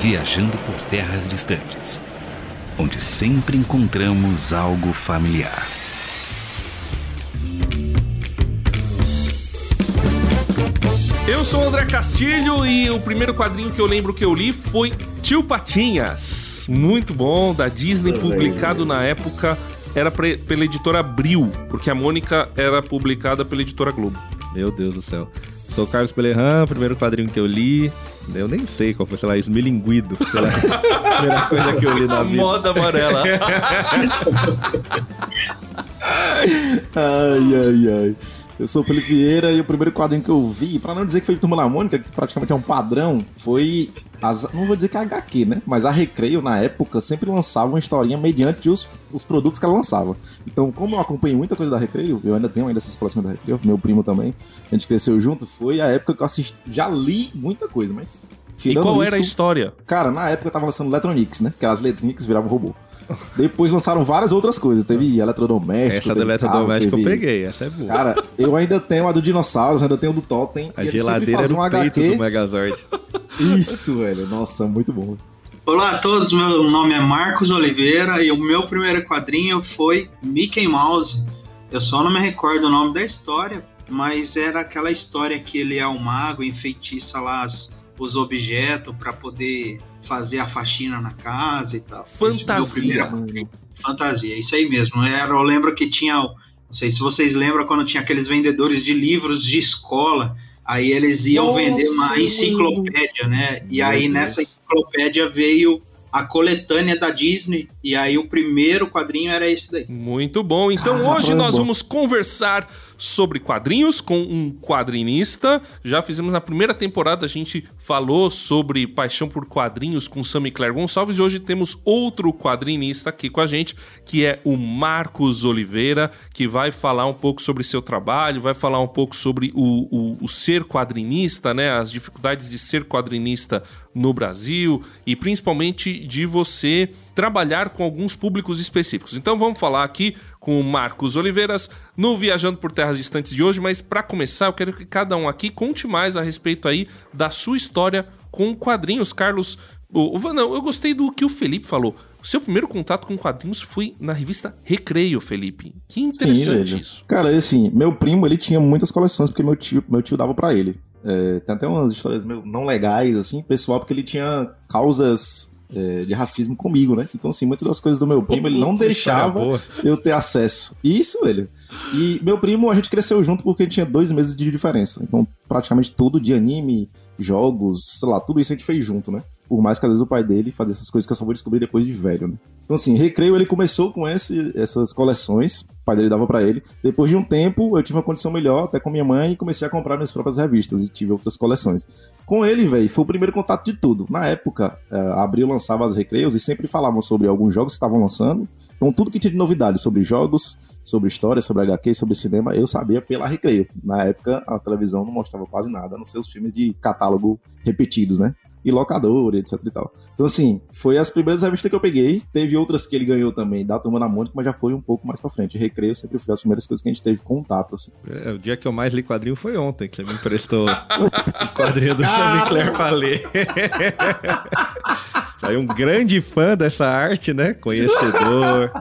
viajando por terras distantes, onde sempre encontramos algo familiar. Eu sou o André Castilho e o primeiro quadrinho que eu lembro que eu li foi Tio Patinhas. Muito bom, da Disney, publicado na época. Era pela editora Abril, porque a Mônica era publicada pela editora Globo. Meu Deus do céu. Sou o Carlos Pelerran, primeiro quadrinho que eu li. Eu nem sei qual foi, sei lá, Esmilinguido. Foi a primeira coisa que eu li na vida. Moda amarela. Ai, ai, ai. Eu sou o Felipe Vieira e o primeiro quadrinho que eu vi, pra não dizer que foi Turma da Mônica, que praticamente é um padrão, foi. As, não vou dizer que é HQ, né? Mas a Recreio, na época, sempre lançava uma historinha mediante os, os produtos que ela lançava. Então, como eu acompanhei muita coisa da Recreio, eu ainda tenho ainda essas coleções da Recreio, meu primo também, a gente cresceu junto, foi a época que eu assisti. Já li muita coisa, mas. e qual era a isso- história? Cara, na época eu tava lançando Electronics, né? Que as Electronics viravam robô. Depois lançaram várias outras coisas. Teve eletrodoméstico. Essa do teve eletrodoméstico carro, eu teve- peguei, essa é boa. Cara, eu ainda tenho a do dinossauros, ainda tenho a do Totem. a e geladeira era o um peito HQ. do Megazord. Isso, velho. Nossa, muito bom. Olá a todos, meu nome é Marcos Oliveira e o meu primeiro quadrinho foi Mickey Mouse. Eu só não me recordo o nome da história, mas era aquela história que ele é um mago, enfeitiça lá as- os objetos para poder fazer a faxina na casa e tal. Fantasia. primeiro. Fantasia, isso aí mesmo. Era, eu lembro que tinha, não sei se vocês lembram quando tinha aqueles vendedores de livros de escola. Aí eles iam Nossa, vender uma enciclopédia, né? E Meu aí Deus. nessa enciclopédia veio a coletânea da Disney. E aí o primeiro quadrinho era esse daí. Muito bom. Então Caramba. hoje nós vamos conversar sobre quadrinhos com um quadrinista. Já fizemos na primeira temporada, a gente falou sobre paixão por quadrinhos com Sammy Claire Gonçalves e hoje temos outro quadrinista aqui com a gente, que é o Marcos Oliveira, que vai falar um pouco sobre seu trabalho, vai falar um pouco sobre o, o, o ser quadrinista, né? As dificuldades de ser quadrinista no Brasil e principalmente de você trabalhar com alguns públicos específicos. Então vamos falar aqui com o Marcos Oliveiras no Viajando por Terras Distantes de hoje, mas para começar eu quero que cada um aqui conte mais a respeito aí da sua história com quadrinhos. Carlos, o, o- não, eu gostei do que o Felipe falou. O seu primeiro contato com quadrinhos foi na revista Recreio, Felipe. Que interessante velho. isso. Cara, assim, meu primo, ele tinha muitas coleções porque meu tio, meu tio dava pra ele. É, tem até umas histórias meio não legais, assim, pessoal, porque ele tinha causas é, de racismo comigo, né? Então, assim, muitas das coisas do meu primo, ele não deixava eu ter acesso. Isso, velho. E meu primo, a gente cresceu junto porque tinha dois meses de diferença. Então, praticamente tudo de anime, jogos, sei lá, tudo isso a gente fez junto, né? Por mais que às vezes o pai dele fazia essas coisas que eu só vou descobrir depois de velho, né? Então, assim, Recreio ele começou com esse, essas coleções, pai dele dava pra ele. Depois de um tempo, eu tive uma condição melhor, até com minha mãe, e comecei a comprar minhas próprias revistas e tive outras coleções. Com ele, velho, foi o primeiro contato de tudo. Na época, a Abril lançava as Recreios e sempre falavam sobre alguns jogos que estavam lançando. Então, tudo que tinha de novidade sobre jogos, sobre história, sobre HQ, sobre cinema, eu sabia pela Recreio. Na época, a televisão não mostrava quase nada, a não ser os filmes de catálogo repetidos, né? E locadora, etc e tal. Então, assim, foi as primeiras revistas que eu peguei. Teve outras que ele ganhou também, da Turma da Mônica, mas já foi um pouco mais pra frente. Recreio sempre foi as primeiras coisas que a gente teve contato, assim. É, o dia que eu mais li quadrinho foi ontem, que você me emprestou o quadrinho do Sammy Claire pra ler. Saiu um grande fã dessa arte, né? Conhecedor.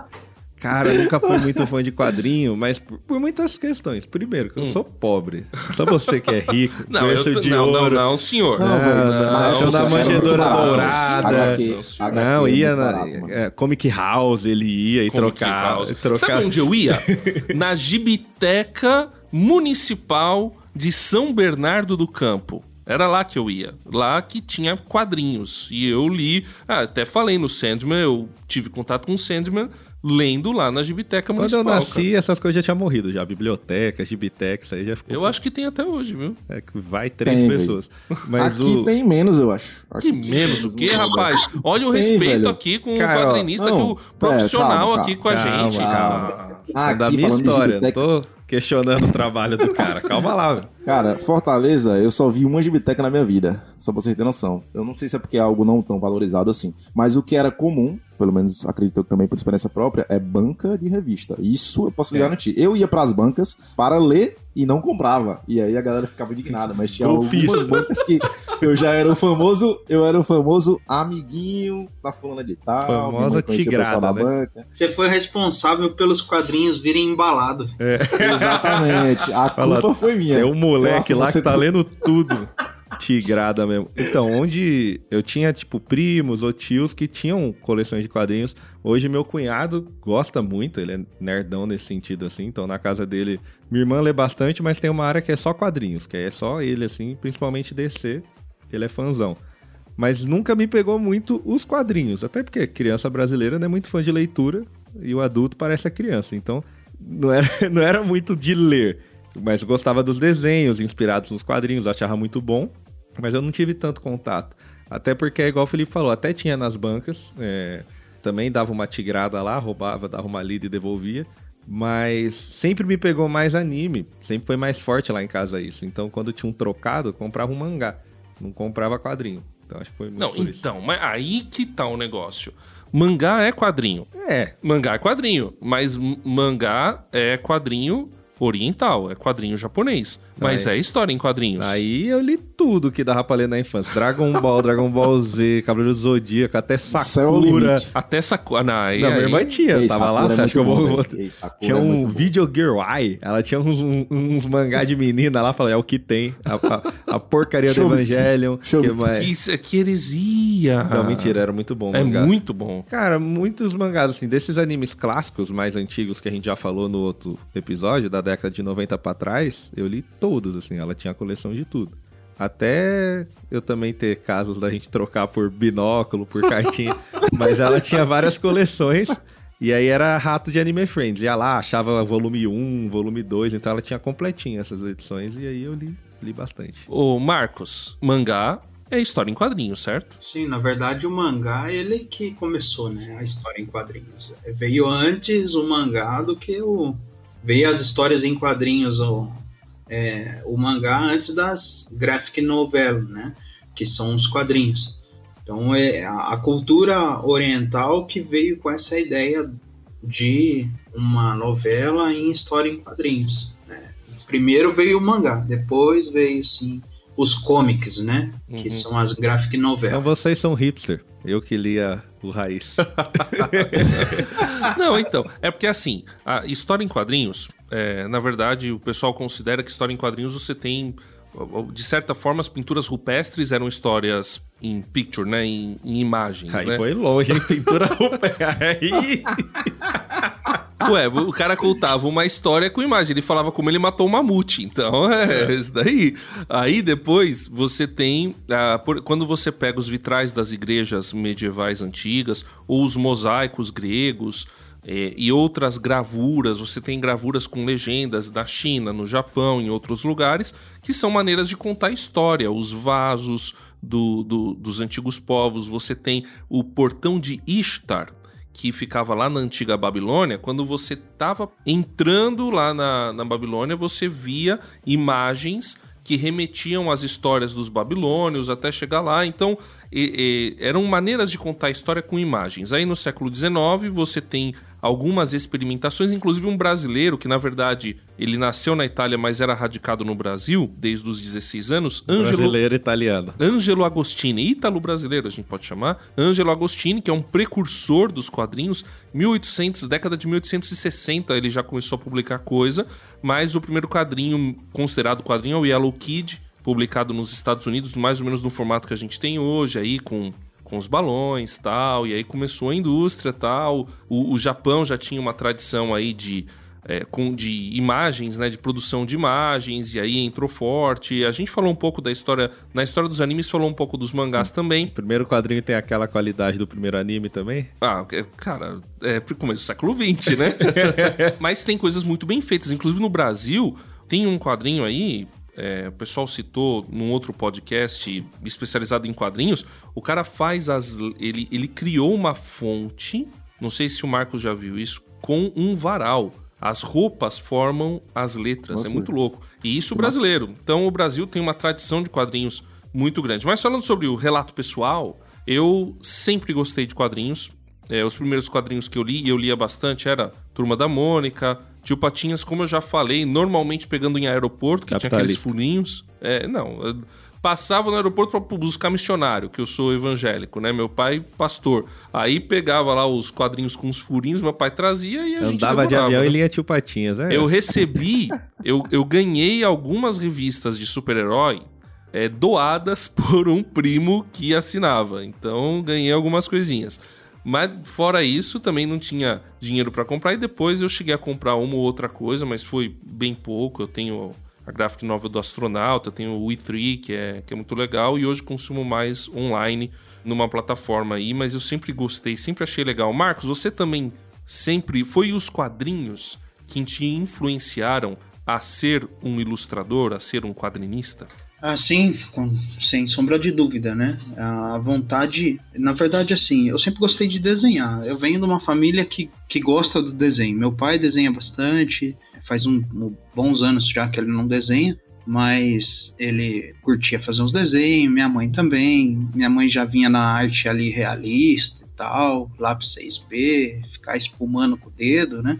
Cara, eu nunca fui muito fã de quadrinho, mas por, por muitas questões. Primeiro, que eu sou pobre. Só você que é rico, Não, eu, t- de não, não, ouro. não, senhor. Não, velho, não, na seu época da barato. dourada. HQ, Não. HQ Não, é ia na é, Comic House, ele ia e trocava. Trocava. Sabe onde eu ia? Na Gibiteca Municipal de São Bernardo do Campo. Era lá que eu ia. Lá que tinha quadrinhos. E eu li. Ah, até falei no Sandman, eu tive contato com o Sandman lendo lá na Gibiteca Quando eu Municipal. nasci, essas coisas já tinham morrido já. Biblioteca, Gibiteca, isso aí já ficou. cara. Eu acho que tem até hoje, viu? É que vai três Tem, pessoas. Mas Aqui o. tem menos, eu acho. Que Aqui tem menos o quê, rapaz? Olha o Tem, respeito velho. aqui com Cara, o ó, quadrinista, não, que o profissional calma, aqui com a calma, gente. calma. cara. Ah, é da minha história, não Gibiteca- tô. Questionando o trabalho do cara. Calma lá, velho. Cara, Fortaleza, eu só vi uma gibiteca na minha vida. Só pra vocês terem noção. Eu não sei se é porque é algo não tão valorizado assim. Mas o que era comum, pelo menos acredito também por experiência própria, é banca de revista. Isso eu posso ligar no ti. Eu ia pras bancas para ler e não comprava. E aí a galera ficava indignada. Mas tinha Golpista. algumas bancas que eu já era o famoso, eu era o famoso amiguinho da fulana de tal. Famosa tigrada, da né? banca. Você foi responsável pelos quadrinhos virem embalados. Exatamente. A Fala, culpa foi minha. Tem um moleque Nossa, lá que tá lendo tudo. Tigrada mesmo. Então, onde eu tinha, tipo, primos ou tios que tinham coleções de quadrinhos. Hoje, meu cunhado gosta muito, ele é nerdão nesse sentido, assim. Então, na casa dele, minha irmã lê bastante, mas tem uma área que é só quadrinhos, que é só ele, assim, principalmente DC. Ele é fãzão. Mas nunca me pegou muito os quadrinhos. Até porque criança brasileira não é muito fã de leitura e o adulto parece a criança. Então, não era, não era muito de ler. Mas gostava dos desenhos inspirados nos quadrinhos, achava muito bom. Mas eu não tive tanto contato. Até porque, é igual o Felipe falou, até tinha nas bancas. é, também dava uma tigrada lá, roubava, dava uma lida e devolvia. Mas sempre me pegou mais anime. Sempre foi mais forte lá em casa isso. Então, quando tinha um trocado, eu comprava um mangá. Não comprava quadrinho. Então, acho que foi muito Não, então, mas aí que tá o negócio. Mangá é quadrinho. É, Mangá é quadrinho, mas mangá é quadrinho oriental, é quadrinho japonês. Mas Aí- é história em quadrinhos. Aí eu li tudo que dava pra ler na infância. Dragon Ball, Dragon Ball Z, do Zodíaco, até é Sakura. Até Sakura. Não, aí, Não, minha irmã tinha, Ei, tava lá, Sakura é você acha que eu vou... Ei, Sakura Tinha é um. Video Girl Eye, ela tinha uns, uns mangá de menina lá, falei, é o que tem. A, a- a porcaria do. Evangelion. Que mais? Que, isso- que heresia. Não, mentira, era muito bom É mangá. muito bom. Cara, muitos mangás, assim, desses animes clássicos mais antigos que a gente já falou no outro episódio, da década de 90 pra trás, eu li todos, assim, ela tinha a coleção de tudo. Até eu também ter casos da gente trocar por binóculo, por cartinha. Mas ela tinha várias coleções. E aí era rato de Anime Friends. Ia lá, achava volume 1, volume 2, então ela tinha completinha essas edições. E aí eu li, li bastante. Ô, Marcos, mangá é história em quadrinhos, certo? Sim, na verdade o mangá ele que começou, né, a história em quadrinhos. Veio antes o mangá do que o veio as histórias em quadrinhos o, é, o mangá antes das graphic novel, né, que são os quadrinhos. Então é a, cultura oriental que veio com essa ideia de uma novela em história em quadrinhos. né. Primeiro veio o mangá, depois veio sim os comics, né? Que Uhum. são as graphic Então novelas. vocês são hipster. Eu que lia o Raiz. Não, então, é porque assim, a história em quadrinhos, é, na verdade, o pessoal considera que história em quadrinhos você tem. De certa forma, as pinturas rupestres eram histórias em picture, né? Em, em imagens. Aí né? foi longe, hein? Pintura rupestre. Aí... Ué, o cara contava uma história com imagem. Ele falava como ele matou um mamute. Então, é, isso daí. Aí depois você tem. ah, por- quando você pega os vitrais das igrejas medievais antigas, ou os mosaicos gregos. eh, e outras gravuras, você tem gravuras com legendas da China, no Japão, em outros lugares, que são maneiras de contar história. Os vasos do- do- dos antigos povos, você tem o portão de Ishtar, que ficava lá na antiga Babilônia, quando você estava entrando lá na, na Babilônia, você via imagens que remetiam às histórias dos babilônios até chegar lá. Então, e- e, eram maneiras de contar a história com imagens. Aí no século XIX você tem algumas experimentações, inclusive um brasileiro que na verdade ele nasceu na Itália, mas era radicado no Brasil desde os 16 anos, Ângelo Brasileiro italiano. Ângelo Agostini, ítalo-brasileiro a gente pode chamar, Ângelo Agostini, que é um precursor dos quadrinhos, 1800, década de 1860 ele já começou a publicar coisa, mas o primeiro quadrinho considerado quadrinho é o Yellow Kid, publicado nos Estados Unidos, mais ou menos no formato que a gente tem hoje, aí com com os balões tal, e aí começou a indústria tal. O, o Japão já tinha uma tradição aí de, é, com, de imagens, né? De produção de imagens, e aí entrou forte. A gente falou um pouco da história. Na história dos animes, falou um pouco dos mangás também. O primeiro quadrinho tem aquela qualidade do primeiro anime também? Ah, é, cara, é começo do século XX, né? Mas tem coisas muito bem feitas. Inclusive no Brasil, tem um quadrinho aí. É, o pessoal citou num outro podcast especializado em quadrinhos. O cara faz as. Ele, ele criou uma fonte. Não sei se o Marcos já viu isso. Com um varal. As roupas formam as letras. Nossa. É muito louco. E isso brasileiro. Então o Brasil tem uma tradição de quadrinhos muito grande. Mas falando sobre o relato pessoal, eu sempre gostei de quadrinhos. É, os primeiros quadrinhos que eu li, e eu lia bastante, era Turma da Mônica, Tio Patinhas, como eu já falei, normalmente pegando em aeroporto, que tinha aqueles furinhos. É, não, passava no aeroporto para buscar missionário, que eu sou evangélico, né? Meu pai, pastor. Aí pegava lá os quadrinhos com os furinhos, meu pai trazia e a gente Andava de avião né? e lia tio Patinhas, é. Eu recebi, eu, eu ganhei algumas revistas de super-herói é, doadas por um primo que assinava. Então ganhei algumas coisinhas. Mas fora isso, também não tinha dinheiro pra comprar. E depois eu cheguei a comprar uma ou outra coisa, mas foi bem pouco. Eu tenho a graphic novel do astronauta, tenho o E3, que é, que é muito legal. E hoje consumo mais online numa plataforma aí. Mas eu sempre gostei, sempre achei legal. Marcos, você também sempre foi os quadrinhos que te influenciaram a ser um ilustrador, a ser um quadrinista? Assim, com- sem sombra de dúvida, né? A vontade. Na verdade, assim, eu sempre gostei de desenhar. Eu venho de uma família que, que gosta do desenho. Meu pai desenha bastante, faz um, um- bons anos já que ele não desenha, mas ele curtia fazer uns desenhos, minha mãe também. Minha mãe já vinha na arte ali realista e tal, lápis 6B, ficar espumando com o dedo, né?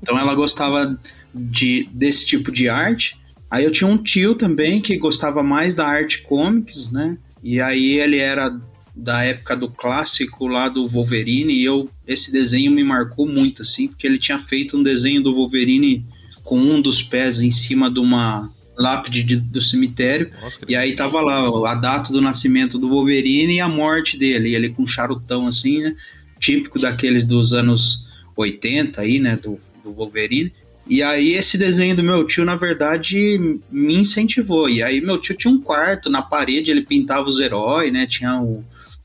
Então ela gostava de, desse tipo de arte. Aí eu tinha um tio também que gostava mais da arte comics, né? E aí ele era da época do clássico lá do Wolverine e eu esse desenho me marcou muito assim, porque ele tinha feito um desenho do Wolverine com um dos pés em cima de uma lápide de- do cemitério Nossa, e aí tava lá a data do nascimento do Wolverine e a morte dele, e ele com um charutão assim, né? Típico daqueles dos anos 80 aí, né, do, do Wolverine. E aí esse desenho do meu tio, na verdade, me incentivou. E aí meu tio tinha um quarto na parede, ele pintava os heróis, né? Tinha o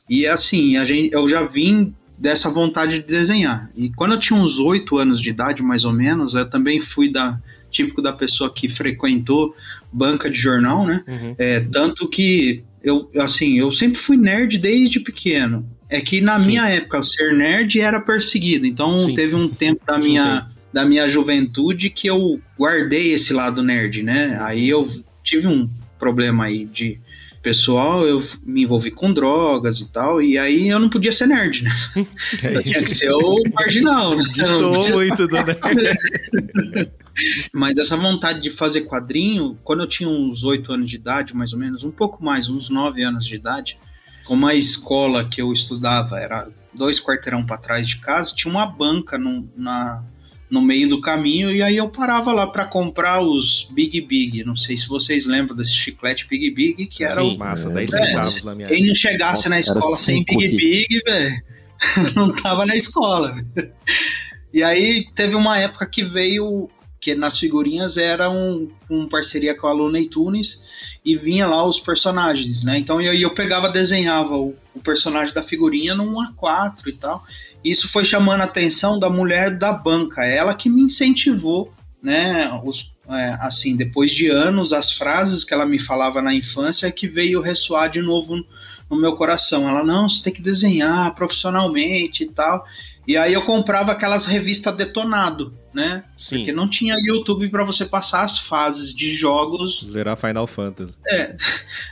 E assim, a gente eu já vim dessa vontade de desenhar. E quando eu tinha uns oito anos de idade, mais ou menos, eu também fui da típico da pessoa que frequentou banca de jornal, né? Uhum. É, tanto que eu, assim, eu sempre fui nerd desde pequeno. É que na Sim. minha época, ser nerd era perseguido. Então Sim. teve um tempo da minha, da minha juventude que eu guardei esse lado nerd, né? Aí eu tive um problema aí de pessoal, eu me envolvi com drogas e tal, e aí eu não podia ser nerd, né? Eu tinha que ser o marginal, né? Estou muito do nerd. mas essa vontade de fazer quadrinho, quando eu tinha uns 8 anos de idade, mais ou menos, um pouco mais, uns 9 anos de idade, como a escola que eu estudava era dois quarteirão para trás de casa, tinha uma banca no, na, no meio do caminho, e aí eu parava lá para comprar os Big Big. Não sei se vocês lembram desse chiclete Big Big, que era Sim. o. Massa, É, 10 é, na minha Quem não chegasse Nossa, na escola sem Big. Big, velho, não tava na escola. E aí teve uma época que veio que nas figurinhas era um, um parceria com a Looney Tunes e vinha lá os personagens, né? Então eu, eu pegava, desenhava o, o personagem da figurinha num A4 e tal. Isso foi chamando a atenção da mulher da banca, ela que me incentivou, né? Os, é, assim, depois de anos, as frases que ela me falava na infância que veio ressoar de novo no meu coração. Ela, não, você tem que desenhar profissionalmente e tal. E aí eu comprava aquelas revistas detonado, né? Sim. Porque não tinha YouTube para você passar as fases de jogos. Zerar Final Fantasy. É,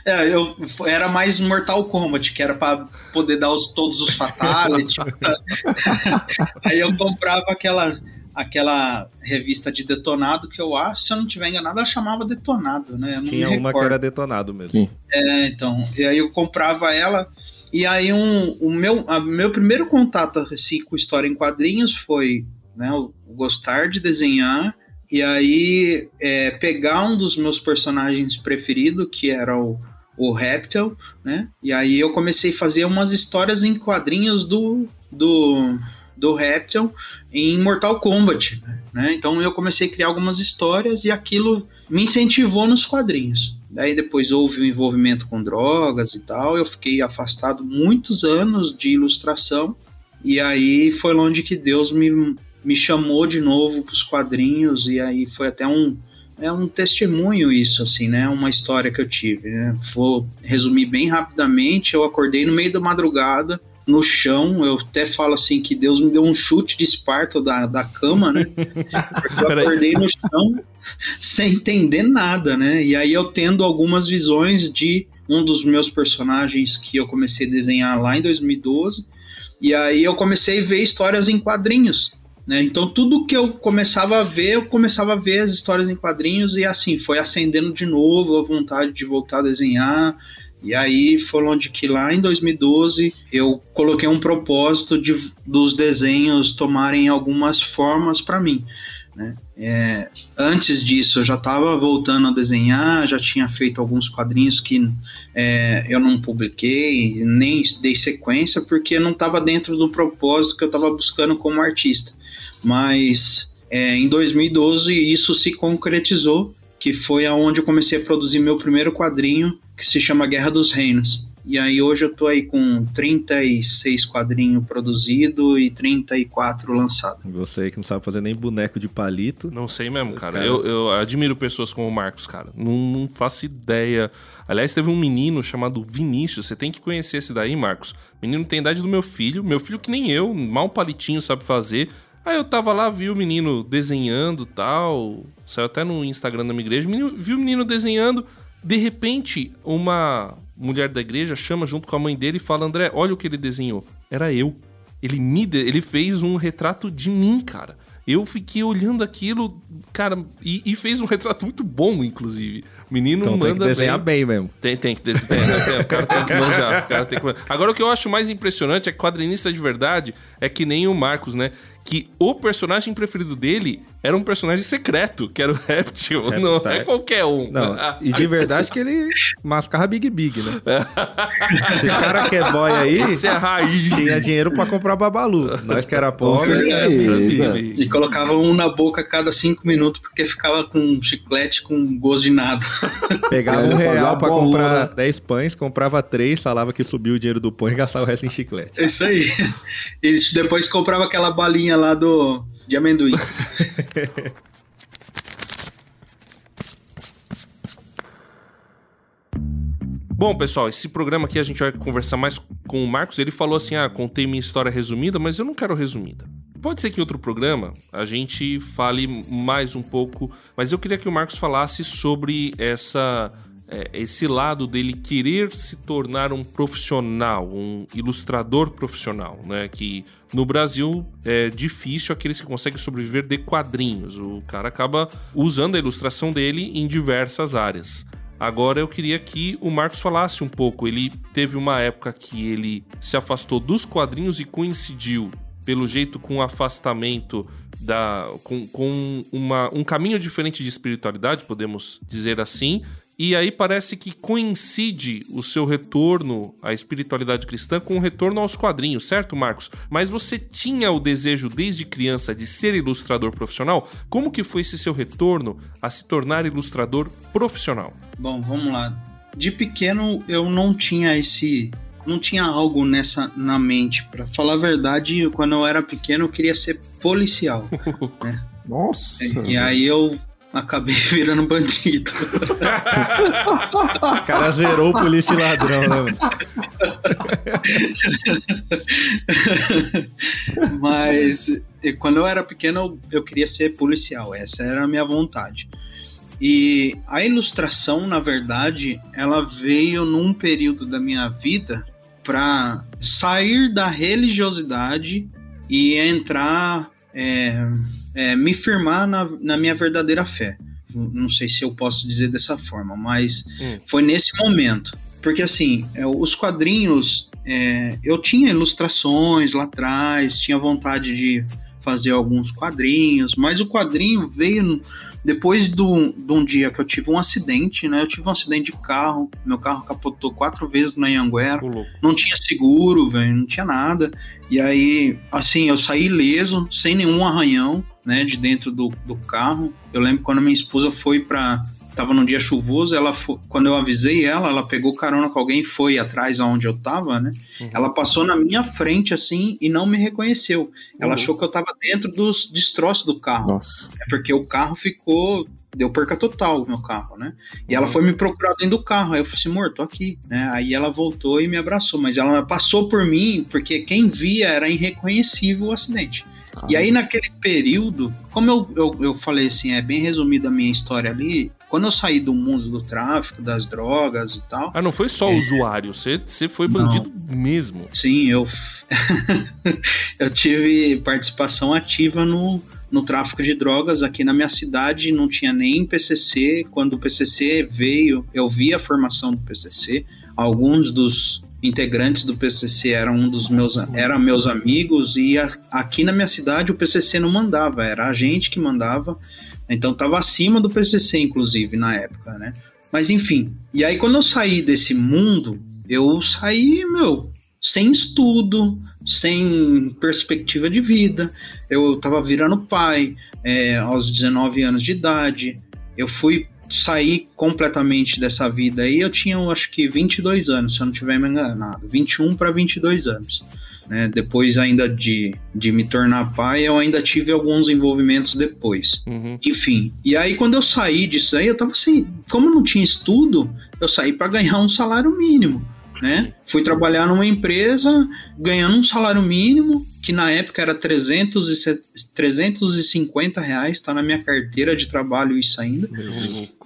eu era mais Mortal Kombat, que era para poder dar os, todos os fatalities. aí eu comprava aquela aquela revista de detonado que eu acho, se eu não tiver enganado, ela chamava detonado, né? Eu não Tinha me uma que era detonado mesmo. Sim. É, então, e aí eu comprava ela, e aí um, o meu, a, meu primeiro contato assim, com história em quadrinhos foi né, gostar de desenhar, e aí é, pegar um dos meus personagens preferidos, que era o, o Reptil, né? E aí eu comecei a fazer umas histórias em quadrinhos do, do, do Reptil em Mortal Kombat, né? Então eu comecei a criar algumas histórias e aquilo me incentivou nos quadrinhos. Daí depois houve o envolvimento com drogas e tal. Eu fiquei afastado muitos anos de ilustração. E aí foi onde que Deus me, me chamou de novo para os quadrinhos. E aí foi até um, é um testemunho isso, assim, né? Uma história que eu tive, né? Vou resumir bem rapidamente. Eu acordei no meio da madrugada no chão. Eu até falo assim que Deus me deu um chute de esparto da, da cama, né? Porque eu acordei no chão sem entender nada, né? E aí eu tendo algumas visões de um dos meus personagens que eu comecei a desenhar lá em 2012. E aí eu comecei a ver histórias em quadrinhos. Né? Então tudo que eu começava a ver, eu começava a ver as histórias em quadrinhos e assim foi acendendo de novo a vontade de voltar a desenhar. E aí foi onde que lá em 2012 eu coloquei um propósito de, dos desenhos tomarem algumas formas para mim. Né? É, antes disso, eu já estava voltando a desenhar, já tinha feito alguns quadrinhos que é, eu não publiquei, nem dei sequência, porque não estava dentro do propósito que eu estava buscando como artista. Mas é, em 2012 isso se concretizou, que foi aonde eu comecei a produzir meu primeiro quadrinho, que se chama Guerra dos Reinos. E aí hoje eu tô aí com 36 quadrinhos produzidos e 34 lançados. Você que não sabe fazer nem boneco de palito. Não sei mesmo, cara. cara... Eu, eu, admiro pessoas como o Marcos, cara. Não, não, faço ideia. Aliás, teve um menino chamado Vinícius. Você tem que conhecer esse daí, Marcos. O menino tem a idade do meu filho. Meu filho que nem eu, mal palitinho sabe fazer. Aí eu tava lá, vi o menino desenhando tal. Saiu até no Instagram da minha igreja. Vi o menino desenhando. De repente, uma mulher da igreja chama junto com a mãe dele e fala: André, olha o que ele desenhou. Era eu. Ele me de... ele fez um retrato de mim, cara. Eu fiquei olhando aquilo, cara, e, e, fez um retrato muito bom, inclusive. O menino então manda tem que desenhar bem, bem mesmo. Tem, tem que desenhar. Né? o cara tem que manjar. Tem que... Agora, o que eu acho mais impressionante é que quadrinista de verdade é que nem o Marcos, né? Que o personagem preferido dele era um personagem secreto, que era o Réptil. É, não tá. é qualquer um. Não, e de verdade que ele mascarra Big Big, né? Esse cara que é boy aí. Isso é a raiz. Tinha dinheiro pra comprar babalu. Nós que era pobre. É, e colocava um na boca a cada cinco minutos, porque ficava com chiclete com gosto de nada. Pegava um real pra comprar 10 pães, comprava três, falava que subiu o dinheiro do pão e gastava o resto em chiclete. É isso aí. E depois comprava aquela balinha lá do de amendoim. Bom, pessoal, esse programa aqui a gente vai conversar mais com o Marcos. Ele falou assim: ah, contei minha história resumida, mas eu não quero resumida. Pode ser que em outro programa a gente fale mais um pouco, mas eu queria que o Marcos falasse sobre essa é, esse lado dele querer se tornar um profissional, um ilustrador profissional, né? Que no Brasil é difícil aqueles que conseguem sobreviver de quadrinhos. O cara acaba usando a ilustração dele em diversas áreas. Agora eu queria que o Marcos falasse um pouco. Ele teve uma época que ele se afastou dos quadrinhos e coincidiu, pelo jeito, com o afastamento da, com, com uma, um caminho diferente de espiritualidade, podemos dizer assim, e aí parece que coincide o seu retorno à espiritualidade cristã com o retorno aos quadrinhos, certo, Marcos? Mas você tinha o desejo desde criança de ser ilustrador profissional? Como que foi esse seu retorno a se tornar ilustrador profissional? Bom, vamos lá. De pequeno eu não tinha esse não tinha algo nessa na mente. Para falar a verdade, quando eu era pequeno eu queria ser policial. né? Nossa! E aí eu acabei virando bandido. o cara zerou o polícia e ladrão, né? Mas quando eu era pequeno, eu queria ser policial. Essa era a minha vontade. E a ilustração, na verdade, ela veio num período da minha vida para sair da religiosidade e entrar é, é, me firmar na, na, minha verdadeira fé. Não sei se eu posso dizer dessa forma, mas hum. foi nesse momento. Porque assim, é, os quadrinhos, é, eu tinha ilustrações lá atrás, tinha vontade de fazer alguns quadrinhos, mas o quadrinho veio depois do, de um dia que eu tive um acidente, né? Eu tive um acidente de carro, meu carro capotou quatro vezes na Anhanguera, não tinha seguro, velho, não tinha nada. E aí, assim, eu saí ileso, sem nenhum arranhão, né, de dentro do, do carro. Eu lembro quando minha esposa foi para tava num dia chuvoso, ela foi, quando eu avisei ela, ela pegou carona com alguém e foi atrás aonde eu tava, né? Uhum. Ela passou na minha frente assim e não me reconheceu. Ela uhum. achou que eu tava dentro dos destroços do carro. Nossa. É porque o carro ficou deu perca total no meu carro, né? E ela foi me procurar dentro do carro. Aí eu falei assim, amor, tô aqui, né? Aí ela voltou e me abraçou, mas ela passou por mim porque quem via era irreconhecível o acidente. E aí, naquele período, como eu, eu, eu falei assim, é bem resumida a minha história ali, quando eu saí do mundo do tráfico, das drogas e tal. Ah, não foi só É. usuário, você, você foi bandido mesmo. Sim, eu, eu tive participação ativa no, no tráfico de drogas aqui na minha cidade, não tinha nem PCC. Quando o PCC veio, eu vi a formação do PCC. Alguns dos integrantes do PCC eram um dos meus, eram meus amigos e a- aqui na minha cidade o PCC não mandava, era a gente que mandava. Então estava acima do PCC inclusive na época, né? Mas enfim, e aí quando eu saí desse mundo, eu saí, meu, sem estudo, sem perspectiva de vida. Eu tava virando pai é, aos 19 anos de idade. Eu fui sair completamente dessa vida aí. Eu tinha, eu acho que 22 anos, se eu não tiver me enganado. 21 para 22 anos. Né? Depois ainda de, de me tornar pai, eu ainda tive alguns envolvimentos depois. Uhum. Enfim, e aí quando eu saí disso aí, eu tava assim, como não tinha estudo, eu saí para ganhar um salário mínimo, né? Fui trabalhar numa empresa ganhando um salário mínimo, que na época era 300 e se- 350 reais, tá na minha carteira de trabalho isso ainda.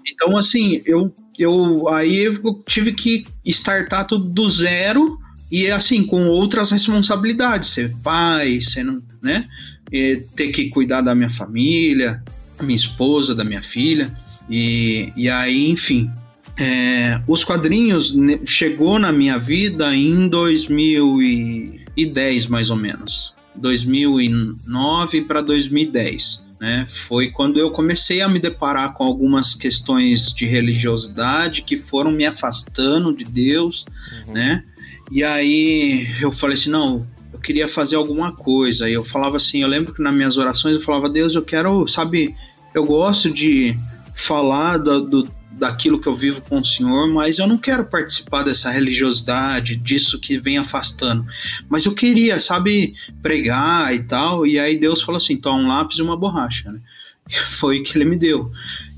Então, assim, eu, eu aí eu tive que startar tudo do zero e, assim, com outras responsabilidades, ser pai, sendo, né? E ter que cuidar da minha família, minha esposa, da minha filha. E, e aí, enfim, é, os quadrinhos chegou na minha vida em 2010, mais ou menos. 2009 para 2010. Né? Foi quando eu comecei a me deparar com algumas questões de religiosidade que foram me afastando de Deus, Uhum. né? E aí eu falei assim, não, eu queria fazer alguma coisa. E eu falava assim, eu lembro que nas minhas orações eu falava, Deus, eu quero, sabe, eu gosto de falar do, do- daquilo que eu vivo com o Senhor, mas eu não quero participar dessa religiosidade, disso que vem afastando. Mas eu queria, sabe, pregar e tal. E aí Deus falou assim: toma um lápis e uma borracha, né? Foi o que ele me deu.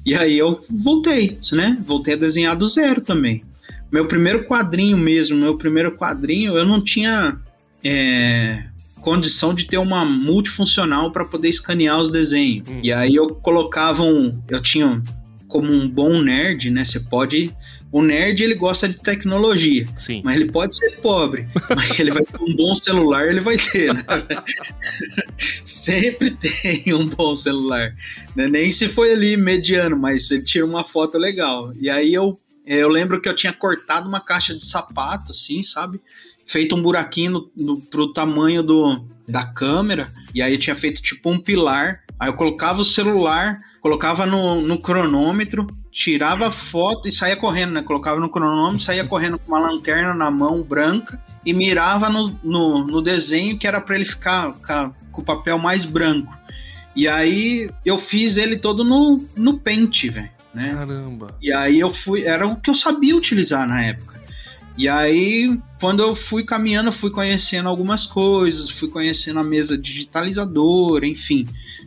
E aí eu voltei, né? Voltei a desenhar do zero também. Meu primeiro quadrinho mesmo, meu primeiro quadrinho, eu não tinha é, condição de ter uma multifuncional para poder escanear os desenhos. Hum. E aí eu colocava um. Eu tinha como um bom nerd, né? Você pode. O nerd ele gosta de tecnologia. Sim. Mas ele pode ser pobre, mas ele vai ter um bom celular, ele vai ter, né? Sempre tem um bom celular. Né? Nem se foi ali mediano, mas ele tira uma foto legal. E aí eu, eu lembro que eu tinha cortado uma caixa de sapato, assim, sabe? Feito um buraquinho no, no, pro tamanho do, da câmera. E aí eu tinha feito tipo um pilar. Aí eu colocava o celular, colocava no, no cronômetro, tirava a foto e saía correndo, né? Colocava no cronômetro, saía correndo com uma lanterna na mão branca e mirava no, no, no desenho que era para ele ficar ca- com o papel mais branco. E aí eu fiz ele todo no, no pente, velho, né? Caramba. E aí eu fui, era o que eu sabia utilizar na época. E aí, quando eu fui caminhando, eu fui conhecendo algumas coisas, fui conhecendo a mesa digitalizadora, enfim.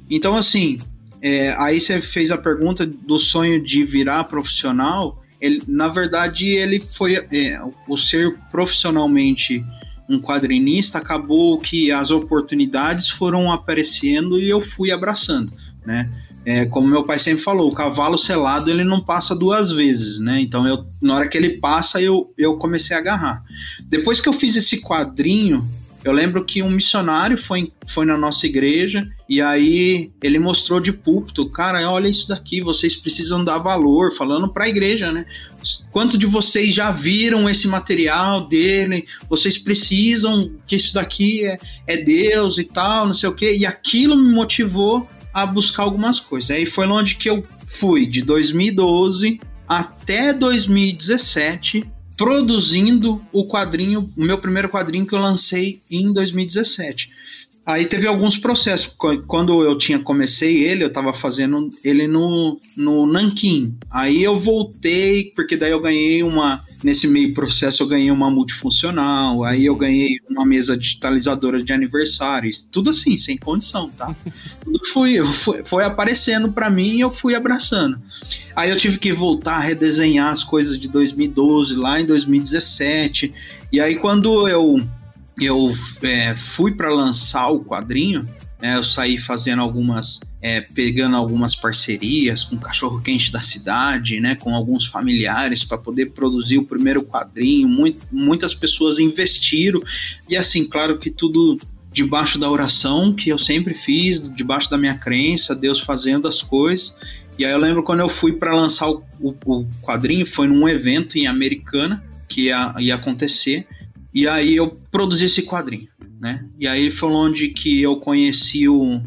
Então, assim, é, aí você fez a pergunta do sonho de virar profissional. Ele, na verdade, ele foi é, o ser profissionalmente um quadrinista acabou que as oportunidades foram aparecendo e eu fui abraçando, né? É, como meu pai sempre falou, o cavalo selado ele não passa duas vezes, né? Então eu, na hora que ele passa, eu, eu comecei a agarrar. Depois que eu fiz esse quadrinho, eu lembro que um missionário foi, foi na nossa igreja e aí ele mostrou de púlpito, cara, olha isso daqui, vocês precisam dar valor, falando para a igreja, né? Quanto de vocês já viram esse material dele? Vocês precisam que isso daqui é, é Deus e tal, não sei o quê. E aquilo me motivou a buscar algumas coisas. Aí foi onde que eu fui, de 2012 até 2017, produzindo o quadrinho, o meu primeiro quadrinho que eu lancei em 2017. Aí teve alguns processos. Quando eu tinha comecei ele, eu tava fazendo ele no, no Nanquim. Aí eu voltei, porque daí eu ganhei uma. Nesse meio processo eu ganhei uma multifuncional, aí eu ganhei uma mesa digitalizadora de aniversários, tudo assim, sem condição, tá? tudo foi, foi, foi aparecendo para mim e eu fui abraçando. Aí eu tive que voltar a redesenhar as coisas de 2012, lá em 2017. E aí quando eu eu é, fui para lançar o quadrinho, né, eu saí fazendo algumas, é, pegando algumas parcerias com o cachorro quente da cidade, né, com alguns familiares para poder produzir o primeiro quadrinho. Muito, muitas pessoas investiram e assim, claro que tudo debaixo da oração que eu sempre fiz, debaixo da minha crença, Deus fazendo as coisas. E aí eu lembro quando eu fui para lançar o, o, o, quadrinho, foi num evento em Americana que ia, ia acontecer. E aí eu produzi esse quadrinho, né? E aí foi onde que eu conheci o,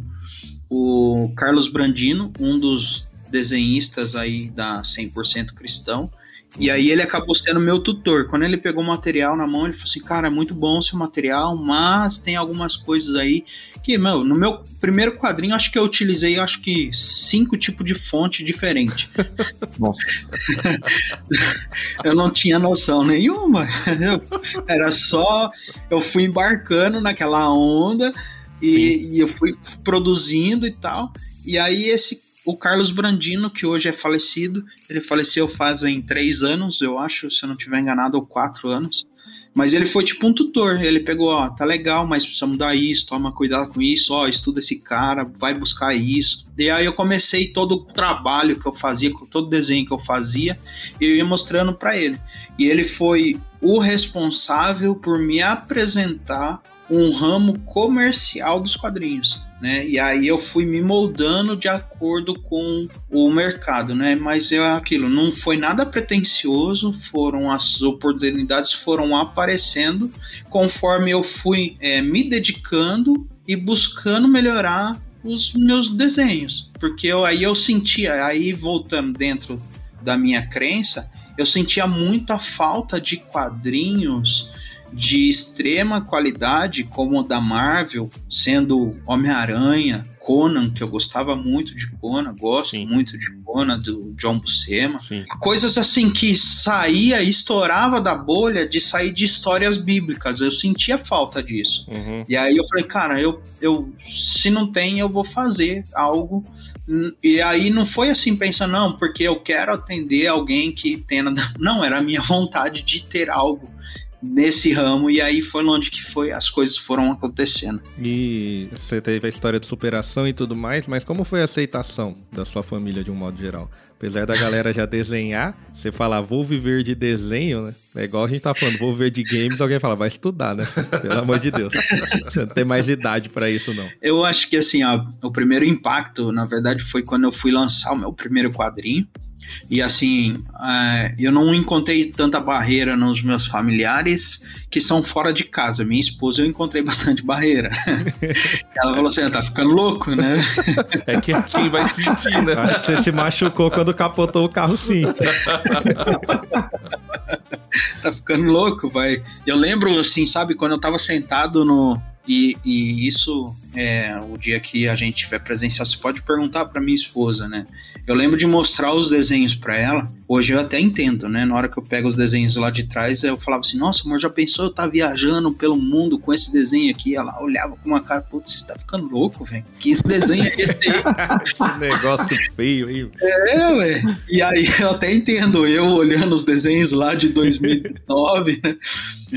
o Carlos Brandino, um dos desenhistas aí da 100% Cristão, e aí ele acabou sendo meu tutor. Quando ele pegou o material na mão, ele falou assim, cara, é muito bom o seu material, mas tem algumas coisas aí que, meu, no meu primeiro quadrinho, acho que eu utilizei, acho que cinco tipos de fonte diferente. Nossa. eu não tinha noção nenhuma. era só, eu fui embarcando naquela onda e, e eu fui produzindo e tal. E aí esse o Carlos Brandino, que hoje é falecido, ele faleceu fazem três anos, eu acho, se eu não estiver enganado, ou quatro anos. Mas ele foi tipo um tutor. Ele pegou, ó, tá legal, mas precisa mudar isso, toma cuidado com isso, ó, estuda esse cara, vai buscar isso. E aí eu comecei todo o trabalho que eu fazia, todo o desenho que eu fazia, eu ia mostrando para ele. E ele foi o responsável por me apresentar um ramo comercial dos quadrinhos né? E aí eu fui me moldando de acordo com o mercado, né? Mas é aquilo, não foi nada pretensioso, foram as oportunidades foram aparecendo conforme eu fui é, me dedicando e buscando melhorar os meus desenhos, porque eu, aí eu sentia, aí voltando dentro da minha crença, eu sentia muita falta de quadrinhos de extrema qualidade, como o da Marvel, sendo Homem-Aranha, Conan, que eu gostava muito de Conan, gosto Sim. muito de Conan, do John Buscema. Sim. Coisas assim que saía, estourava da bolha de sair de histórias bíblicas. Eu sentia falta disso. Uhum. E aí eu falei, cara, eu, eu se não tem, eu vou fazer algo. E aí não foi assim pensando, não, porque eu quero atender alguém que tenha. Não, era a minha vontade de ter algo nesse ramo e aí foi onde que foi as coisas foram acontecendo. E você teve a história de superação e tudo mais, mas como foi a aceitação da sua família de um modo geral? Apesar da galera já desenhar, você falar vou viver de desenho, né? É igual a gente tá falando, vou viver de games, alguém fala vai estudar, né? Pelo amor de Deus. Você não tem mais idade para isso não. Eu acho que assim, ó, o primeiro impacto, na verdade, foi quando eu fui lançar o meu primeiro quadrinho. E assim, é, eu não encontrei tanta barreira nos meus familiares que são fora de casa. Minha esposa eu encontrei bastante barreira. Ela falou assim: ah, tá ficando louco, né? É que quem vai sentir, né? Acho que você se machucou quando capotou o carro, sim. tá ficando louco, vai. Eu lembro, assim, sabe, quando eu tava sentado no, e, e, isso é o dia que a gente tiver presencial, você pode perguntar para minha esposa, né? Eu lembro de mostrar os desenhos para ela. Hoje eu até entendo, né? Na hora que eu pego os desenhos lá de trás, eu falava assim: Nossa, amor, já pensou eu tá viajando pelo mundo com esse desenho aqui? Ela olhava com uma cara, putz, você tá ficando louco, velho. Que desenho é esse aí? esse negócio feio aí. É, ué. E aí eu até entendo, eu olhando os desenhos lá de 2009, né?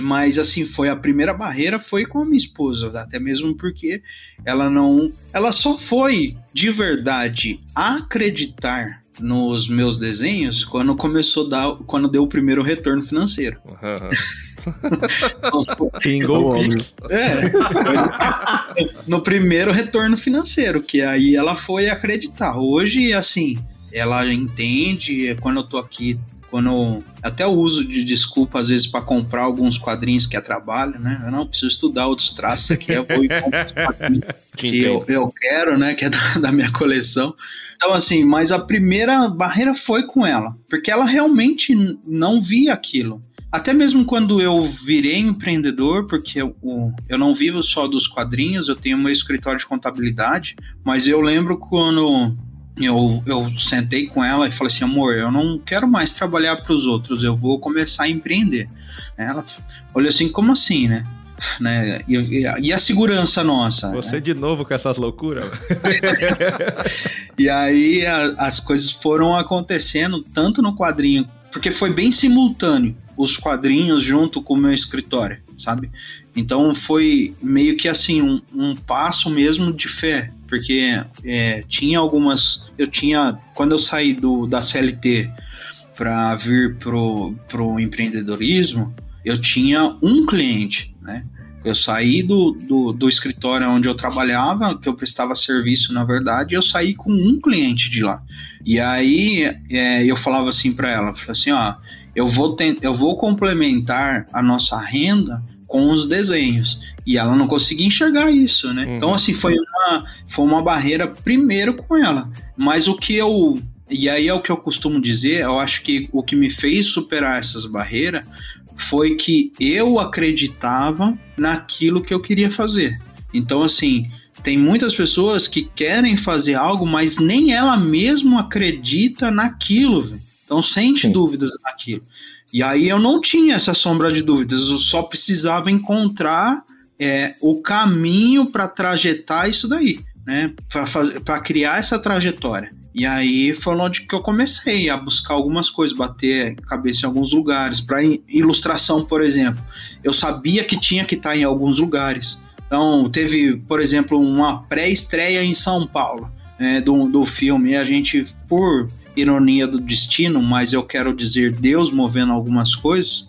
Mas assim, foi a primeira barreira foi com a minha esposa, até mesmo porque ela não, ela só foi de verdade acreditar nos meus desenhos quando começou a dar, quando deu o primeiro retorno financeiro. Pingou é, no primeiro retorno financeiro, que aí ela foi acreditar. Hoje, assim, ela entende, quando eu tô aqui quando até o uso de desculpa às vezes para comprar alguns quadrinhos que é trabalho, né? Eu não preciso estudar outros traços aqui, eu vou e compro os quadrinhos que eu, eu quero, né? Que é da, da, minha coleção. Então, assim, mas a primeira barreira foi com ela, porque ela realmente não via aquilo. até mesmo quando eu virei empreendedor, porque eu, eu não vivo só dos quadrinhos, eu tenho meu escritório de contabilidade, mas eu lembro quando eu, eu sentei com ela e falei assim, amor, eu não quero mais trabalhar para os outros, eu vou começar a empreender. Ela olhou assim, como assim, né? né? E, e, a segurança nossa. Você né? de novo com essas loucuras? e aí a, as coisas foram acontecendo tanto no quadrinho, porque foi bem simultâneo os quadrinhos junto com o meu escritório, sabe? Então foi meio que assim um, um passo mesmo de fé, porque é, tinha algumas, eu tinha quando eu saí do da CLT para vir pro pro empreendedorismo, eu tinha um cliente, né? Eu saí do, do, do, escritório onde eu trabalhava, que eu prestava serviço, na verdade, eu saí com um cliente de lá. E aí é, eu falava assim para ela, assim, ó, eu vou, eu vou complementar a nossa renda com os desenhos. E ela não conseguia enxergar isso, né? Uhum. Então, assim, foi uma, foi uma barreira primeiro com ela. Mas o que eu. E aí é o que eu costumo dizer, eu acho que o que me fez superar essas barreiras foi que eu acreditava naquilo que eu queria fazer. Então, assim, tem muitas pessoas que querem fazer algo, mas nem ela mesma acredita naquilo. Então, sente Sim. dúvidas naquilo. E aí eu não tinha essa sombra de dúvidas, eu só precisava encontrar é, o caminho para trajetar isso daí, né? Para criar essa trajetória. E aí foi onde que eu comecei a buscar algumas coisas, bater cabeça em alguns lugares. Para ilustração, por exemplo, eu sabia que tinha que estar tá em alguns lugares. Então, teve, por exemplo, uma pré-estreia em São Paulo né, do, do filme. E a gente, por ironia do destino, mas eu quero dizer Deus movendo algumas coisas,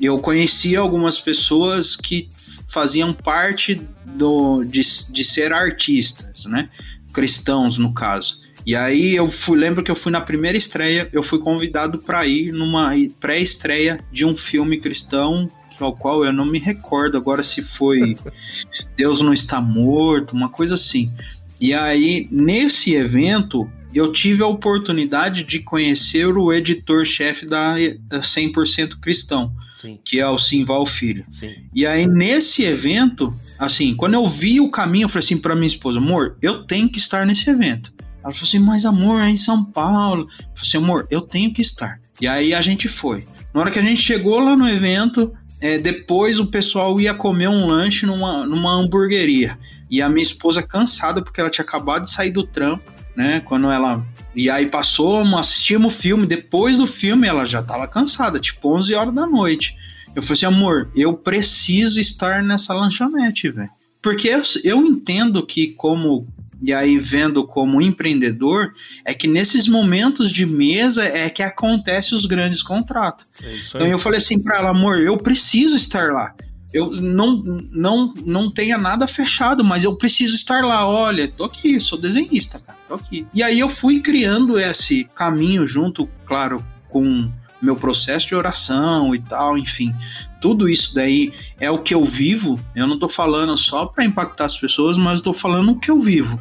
eu conheci algumas pessoas que faziam parte do, de, de ser artistas, né? Cristãos, no caso. E aí eu fui, lembro que eu fui na primeira estreia, eu fui convidado para ir numa pré-estreia de um filme cristão ao qual eu não me recordo agora se foi Deus não está morto, uma coisa assim. E aí nesse evento eu tive a oportunidade de conhecer o editor-chefe da 100% Cristão, Sim. que é o Simval Filho. Sim. E aí, nesse evento, assim, quando eu vi o caminho, eu falei assim para minha esposa: amor, eu tenho que estar nesse evento. Ela falou assim, mas amor, é em São Paulo. Eu falei assim, amor, eu tenho que estar. E aí a gente foi. Na hora que a gente chegou lá no evento, é, depois o pessoal ia comer um lanche numa, numa hamburgueria. E a minha esposa, cansada, porque ela tinha acabado de sair do trampo, né? Quando ela. E aí passou, assistimos o filme. Depois do filme, ela já tava cansada, tipo 11 horas da noite. Eu falei assim, amor, eu preciso estar nessa lanchonete, velho. Porque eu, eu entendo que, como e aí vendo como empreendedor, é que nesses momentos de mesa é que acontece os grandes contratos. É então eu falei assim para ela, amor, eu preciso estar lá. Eu não, não, não tenha nada fechado, mas eu preciso estar lá. Olha, tô aqui, sou desenhista, cara, tô aqui. E aí eu fui criando esse caminho junto, claro, com meu processo de oração e tal, enfim. Tudo isso daí é o que eu vivo. Eu não tô falando só para impactar as pessoas, mas estou falando o que eu vivo.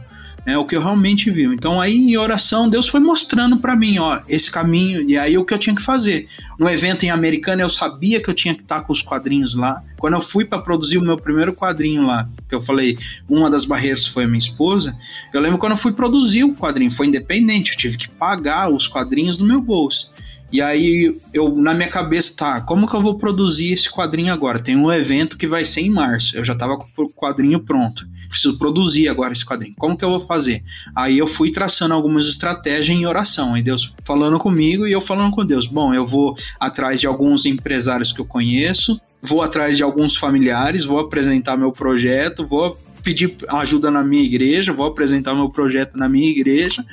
É o que eu realmente vivo. Então aí em oração Deus foi mostrando para mim, ó, esse caminho e aí o que eu tinha que fazer. No evento em Americana eu sabia que eu tinha que estar com os quadrinhos lá. Quando eu fui para produzir o meu primeiro quadrinho lá, que eu falei, uma das barreiras foi a minha esposa. Eu lembro quando eu fui produzir o quadrinho, foi independente, eu tive que pagar os quadrinhos do meu bolso. E aí eu na minha cabeça, tá, como que eu vou produzir esse quadrinho agora? Tem um evento que vai ser em março. Eu já tava com o quadrinho pronto. Preciso produzir agora esse quadrinho. Como que eu vou fazer? Aí eu fui traçando algumas estratégias em oração. E Deus falando comigo e eu falando com Deus. Bom, eu vou atrás de alguns empresários que eu conheço, vou atrás de alguns familiares, vou apresentar meu projeto, vou pedir ajuda na minha igreja, vou apresentar meu projeto na minha igreja.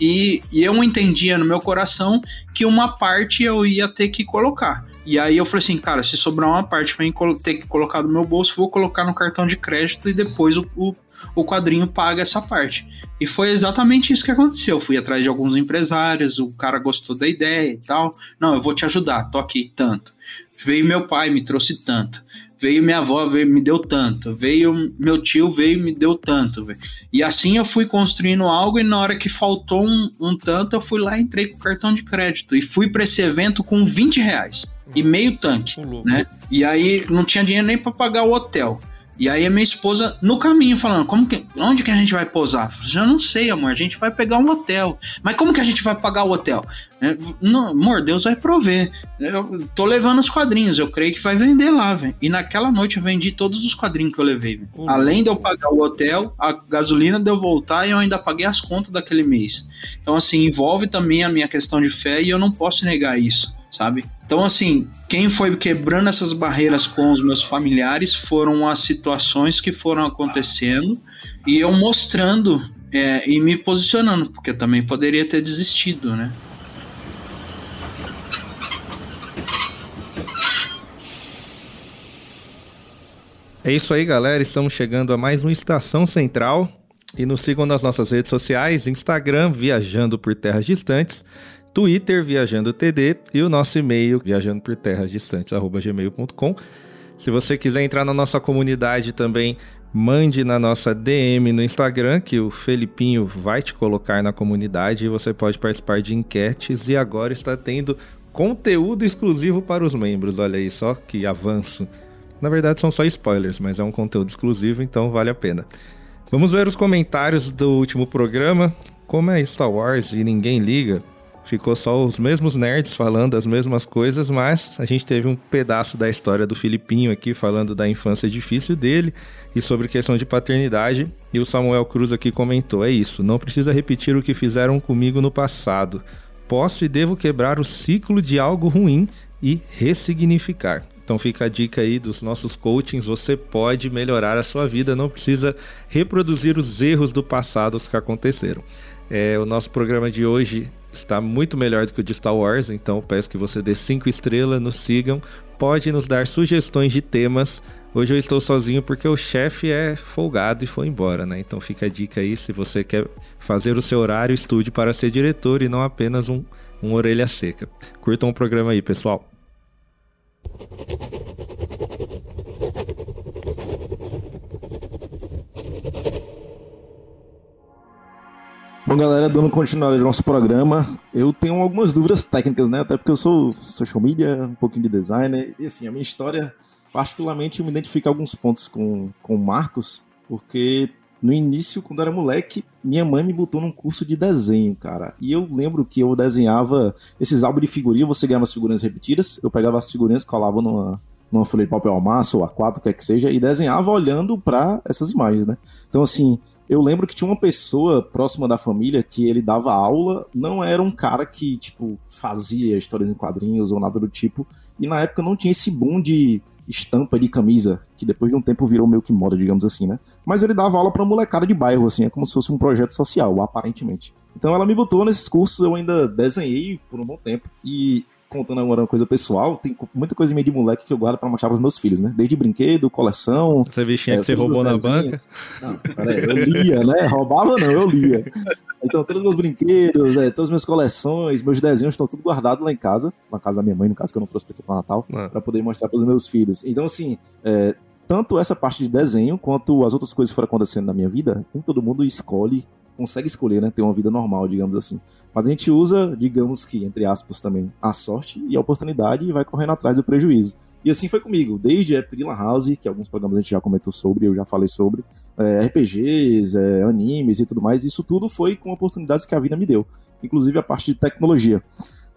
E, e eu entendia no meu coração que uma parte eu ia ter que colocar. E aí eu falei assim, cara, se sobrar uma parte pra ter que colocar no meu bolso, vou colocar no cartão de crédito e depois o, o, o quadrinho paga essa parte. E foi exatamente isso que aconteceu. Eu fui atrás de alguns empresários, o cara gostou da ideia e tal. Não, eu vou te ajudar, tô aqui tanto. Veio meu pai, me trouxe tanto veio minha avó, veio, me deu tanto, veio meu tio, veio me deu tanto. Véio. E assim eu fui construindo algo e na hora que faltou um, um tanto, eu fui lá, entrei com cartão de crédito e fui para esse evento com 20 reais e meio tanque, né? E aí não tinha dinheiro nem para pagar o hotel. E aí a minha esposa no caminho falando, como que, onde que a gente vai posar? Eu falei, assim, não sei, amor, a gente vai pegar um hotel. Mas como que a gente vai pagar o hotel? É, não, amor, Deus vai prover. Eu tô levando os quadrinhos, eu creio que vai vender lá, velho. E naquela noite eu vendi todos os quadrinhos que eu levei, uhum. Além de eu pagar o hotel, a gasolina de eu voltar e eu ainda paguei as contas daquele mês. Então, assim, envolve também a minha questão de fé e eu não posso negar isso sabe? Então, assim, quem foi quebrando essas barreiras com os meus familiares foram as situações que foram acontecendo e eu mostrando é, e me posicionando, porque eu também poderia ter desistido, né? É isso aí, galera. Estamos chegando a mais uma Estação Central. E nos sigam nas nossas redes sociais, Instagram, Viajando por Terras Distantes, Twitter, Viajando TD, e o nosso e-mail, viajando por terras distantes. Se você quiser entrar na nossa comunidade também, mande na nossa DM no Instagram, que o Felipinho vai te colocar na comunidade e você pode participar de enquetes. E agora está tendo conteúdo exclusivo para os membros. Olha aí só que avanço. Na verdade, são só spoilers, mas é um conteúdo exclusivo, então vale a pena. Vamos ver os comentários do último programa. Como é Star Wars e ninguém liga, ficou só os mesmos nerds falando as mesmas coisas, mas a gente teve um pedaço da história do Filipinho aqui falando da infância difícil dele e sobre questão de paternidade. E o Samuel Cruz aqui comentou: é isso, não precisa repetir o que fizeram comigo no passado. Posso e devo quebrar o ciclo de algo ruim e ressignificar. Então fica a dica aí dos nossos coachings, você pode melhorar a sua vida, não precisa reproduzir os erros do passado que aconteceram. É, o nosso programa de hoje está muito melhor do que o de Star Wars, então peço que você dê cinco estrelas, nos sigam, pode nos dar sugestões de temas. Hoje eu estou sozinho porque o chefe é folgado e foi embora, né? Então fica a dica aí, se você quer fazer o seu horário, estude para ser diretor e não apenas um, um orelha seca. Curtam o programa aí, pessoal. Bom, galera, dando continuidade ao nosso programa, eu tenho algumas dúvidas técnicas, né? Até porque eu sou social media, um pouquinho de designer, e assim, a minha história, particularmente, eu me identifico alguns pontos com, com o Marcos, porque no início, quando eu era moleque, minha mãe me botou num curso de desenho, cara. E eu lembro que eu desenhava esses álbuns de figurinha, você ganhava as figurinhas repetidas, eu pegava as figurinhas, colava numa, numa folha de papel ao ou A4, quer que seja, e desenhava olhando para essas imagens, né? Então, assim, eu lembro que tinha uma pessoa próxima da família que ele dava aula, não era um cara que, tipo, fazia histórias em quadrinhos ou nada do tipo, e na época não tinha esse boom de estampa de camisa, que depois de um tempo virou meio que moda, digamos assim, né? Mas ele dava aula pra molecada de bairro, assim, é como se fosse um projeto social, aparentemente. Então ela me botou nesses cursos, eu ainda desenhei por um bom tempo, e contando agora uma coisa pessoal, tem muita coisa meio de moleque que eu guardo pra mostrar pros meus filhos, né? Desde brinquedo, coleção. Essa bichinha é, que você roubou na banca? Não, peraí, eu lia, né? Roubava não, eu lia. Então, todos os meus brinquedos, é, todas as minhas coleções, meus desenhos estão tudo guardados lá em casa, na casa da minha mãe, no caso, que eu não trouxe pra Natal, ah. pra poder mostrar pros meus filhos. Então, assim, é, tanto essa parte de desenho quanto as outras coisas que foram acontecendo na minha vida, nem todo mundo escolhe consegue escolher, né? Ter uma vida normal, digamos assim. Mas a gente usa, digamos que, entre aspas, também, a sorte e a oportunidade e vai correndo atrás do prejuízo. E assim foi comigo, desde Epic House, que alguns programas a gente já comentou sobre, eu já falei sobre, é, RPGs, é, animes e tudo mais, isso tudo foi com oportunidades que a vida me deu, inclusive a parte de tecnologia.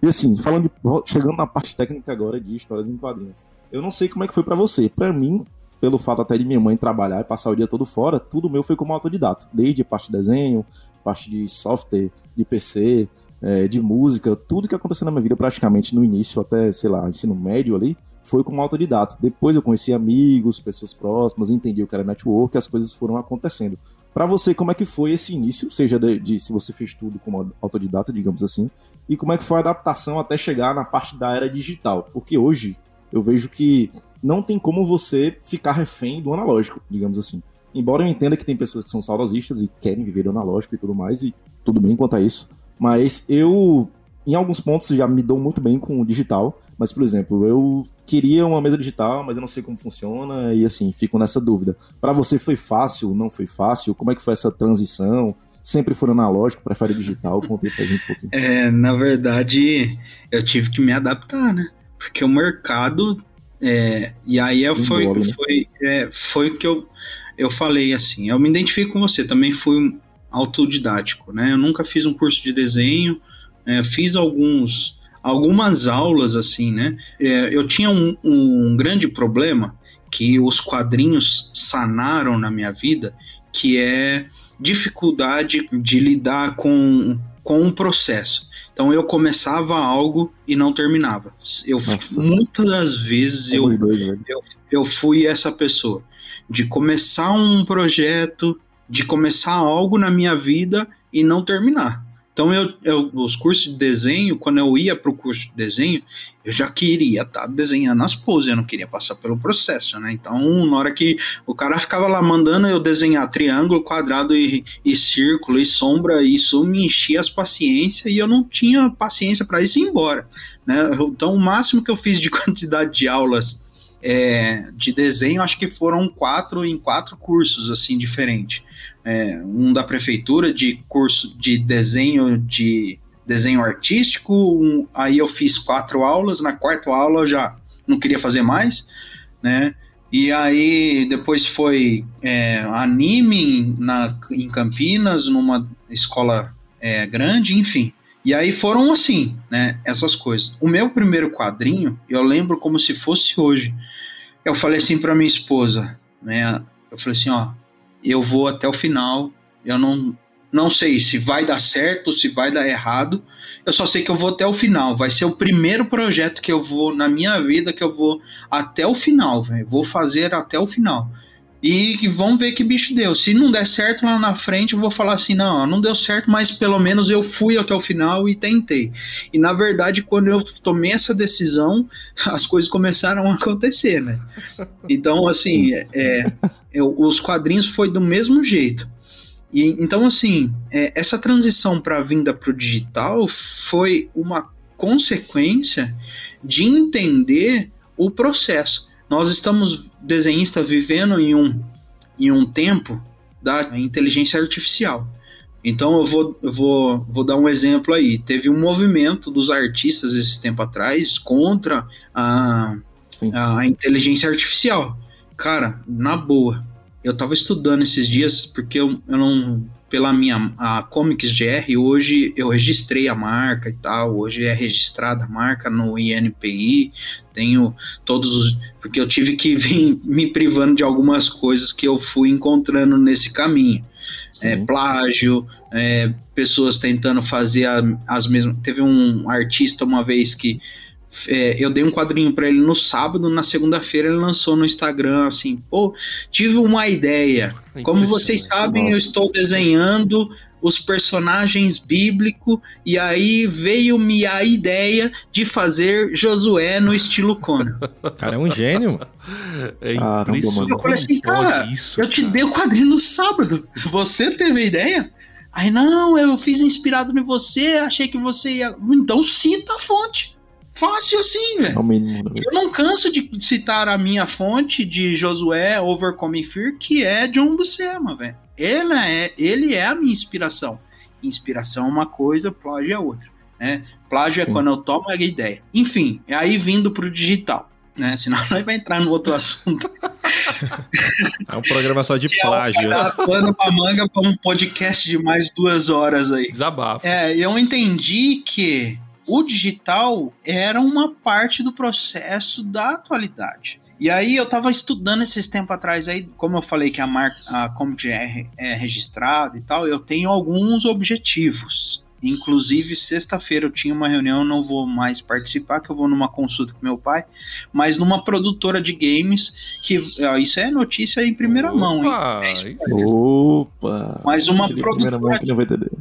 E assim, falando de, chegando na parte técnica agora de histórias em quadrinhos. Eu não sei como é que foi para você. Para mim, pelo fato até de minha mãe trabalhar e passar o dia todo fora, tudo meu foi como autodidata. Desde parte de desenho, parte de software, de PC, é, de música, tudo que aconteceu na minha vida praticamente no início, até, sei lá, ensino médio ali, foi como autodidata. Depois eu conheci amigos, pessoas próximas, entendi o que era network, as coisas foram acontecendo. Para você, como é que foi esse início, seja de, de, se você fez tudo como autodidata, digamos assim, e como é que foi a adaptação até chegar na parte da era digital? Porque hoje eu vejo que não tem como você ficar refém do analógico, digamos assim. Embora eu entenda que tem pessoas que são saudosistas e querem viver analógico e tudo mais, e tudo bem quanto a isso, mas eu em alguns pontos já me dou muito bem com o digital, mas, por exemplo, eu queria uma mesa digital, mas eu não sei como funciona e assim, fico nessa dúvida. Para você foi fácil, não foi fácil? Como é que foi essa transição? Sempre foi analógico, prefere digital? Conta pra gente um pouquinho. É, na verdade, eu tive que me adaptar, né? Porque o mercado. É, e aí eu foi, Engole, né? foi, é, foi o que eu, eu falei assim. Eu me identifico com você, também fui autodidático, né? Eu nunca fiz um curso de desenho, é, fiz alguns algumas aulas assim, né? É, eu tinha um, um grande problema que os quadrinhos sanaram na minha vida, que é dificuldade de lidar com, com um processo. Então eu começava algo e não terminava. Eu Nossa. muitas das vezes eu, Somos dois, velho. eu, eu fui essa pessoa de começar um projeto, de começar algo na minha vida e não terminar. Então, eu, eu- os cursos de desenho, quando eu ia para o curso de desenho, eu já queria estar desenhando as poses, eu não queria passar pelo processo, né? Então, na hora que o cara ficava lá mandando eu desenhar triângulo, quadrado e, e círculo e sombra, isso me enchia as paciências e eu não tinha paciência para isso ir embora, né? Então, o máximo que eu fiz de quantidade de aulas é, de desenho, acho que foram quatro em quatro cursos assim diferentes. É, um da prefeitura de curso de desenho de desenho artístico, um- aí eu fiz quatro aulas, na quarta aula eu já não queria fazer mais, né? E aí depois foi é, anime na, em Campinas, numa escola é, grande, enfim. E aí foram assim, né? Essas coisas. O meu primeiro quadrinho, eu lembro como se fosse hoje. Eu falei assim para minha esposa, né? Eu falei assim, ó, eu vou até o final. Eu não não sei se vai dar certo, se vai dar errado. Eu só sei que eu vou até o final. Vai ser o primeiro projeto que eu vou na minha vida que eu vou até o final, velho. Vou fazer até o final. E vamos ver que bicho deu. Se não der certo lá na frente, eu vou falar assim: não, não deu certo, mas pelo menos eu fui até o final e tentei. E na verdade, quando eu tomei essa decisão, as coisas começaram a acontecer, né? Então, assim, é, eu- os quadrinhos foi do mesmo jeito. E, então, assim, é, essa transição para a vinda para o digital foi uma consequência de entender o processo. Nós estamos, desenhistas, vivendo em um, em um tempo da inteligência artificial. Então eu vou, eu vou, vou dar um exemplo aí. Teve um movimento dos artistas esse tempo atrás contra a, Sim. a inteligência artificial. Cara, na boa, eu tava estudando esses dias porque eu, eu não. Pela minha a Comics GR, hoje eu registrei a marca e tal. Hoje é registrada a marca no INPI. Tenho todos os. Porque eu tive que vir me privando de algumas coisas que eu fui encontrando nesse caminho é, plágio, é, pessoas tentando fazer a- as mesmas. Teve um artista uma vez que é, eu dei um quadrinho pra ele no sábado, na segunda-feira ele lançou no Instagram assim: pô, tive uma ideia. Como vocês sabem, eu estou desenhando os personagens bíblicos e aí veio-me a ideia de fazer Josué no estilo Conan. Cara é um gênio, mano. É impressionante. Eu falei assim, cara, isso, Eu te cara? dei o quadrinho no sábado. Você teve a ideia? Aí, não, eu fiz inspirado em você, achei que você ia. Então cita a fonte. Fácil assim, É velho. velho? Eu não canso de citar a minha fonte de Josué Overcoming Fear, que é John Buscema, velho. Ele é, ele é a minha inspiração. Inspiração é uma coisa, plágio é outra. Né? Plágio é Sim. quando eu tomo a ideia. Enfim, é aí vindo pro digital. Né? Senão nós vai entrar no outro assunto. É um programa só de Que é plágio. Tá pano pra manga pra um podcast de mais duas horas aí. Desabafo. É, eu entendi que o digital era uma parte do processo da atualidade. E aí eu tava estudando esses tempos atrás aí, como eu falei que a marca, a Comic é, é registrada e tal, eu tenho alguns objetivos. Inclusive, sexta-feira eu tinha uma reunião, não vou mais participar, que eu vou numa consulta com meu pai, mas numa produtora de games, que ó, isso é notícia em primeira mão, hein? Opa, É isso. Opa! Mas uma Tirei a primeira mão produtora que não vai entender.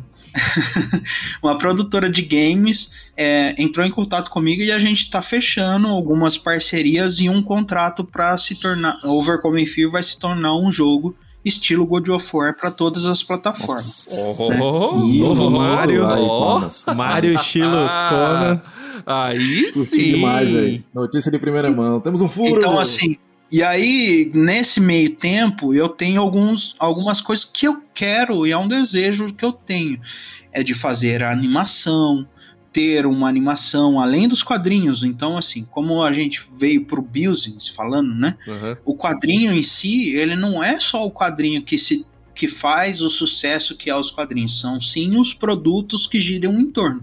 uma produtora de games é, entrou em contato comigo e a gente está fechando algumas parcerias e um contrato para se tornar Overcoming Fear vai se tornar um jogo estilo God of War para todas as plataformas. Oh, Novo oh, Mario. Aí, oh. palmas. Mario estilo Ah, Conan. Aí Curti sim. demais, velho. Notícia de primeira mão. Temos um furo. Então, assim, e aí, nesse meio tempo, eu tenho alguns, algumas coisas que eu quero e é um desejo que eu tenho. É de fazer a animação, ter uma animação além dos quadrinhos. Então, assim, como a gente veio pro business falando, né? Uhum. O quadrinho em si, ele não é só o quadrinho que se que faz o sucesso que é os quadrinhos, são sim os produtos que giram em torno.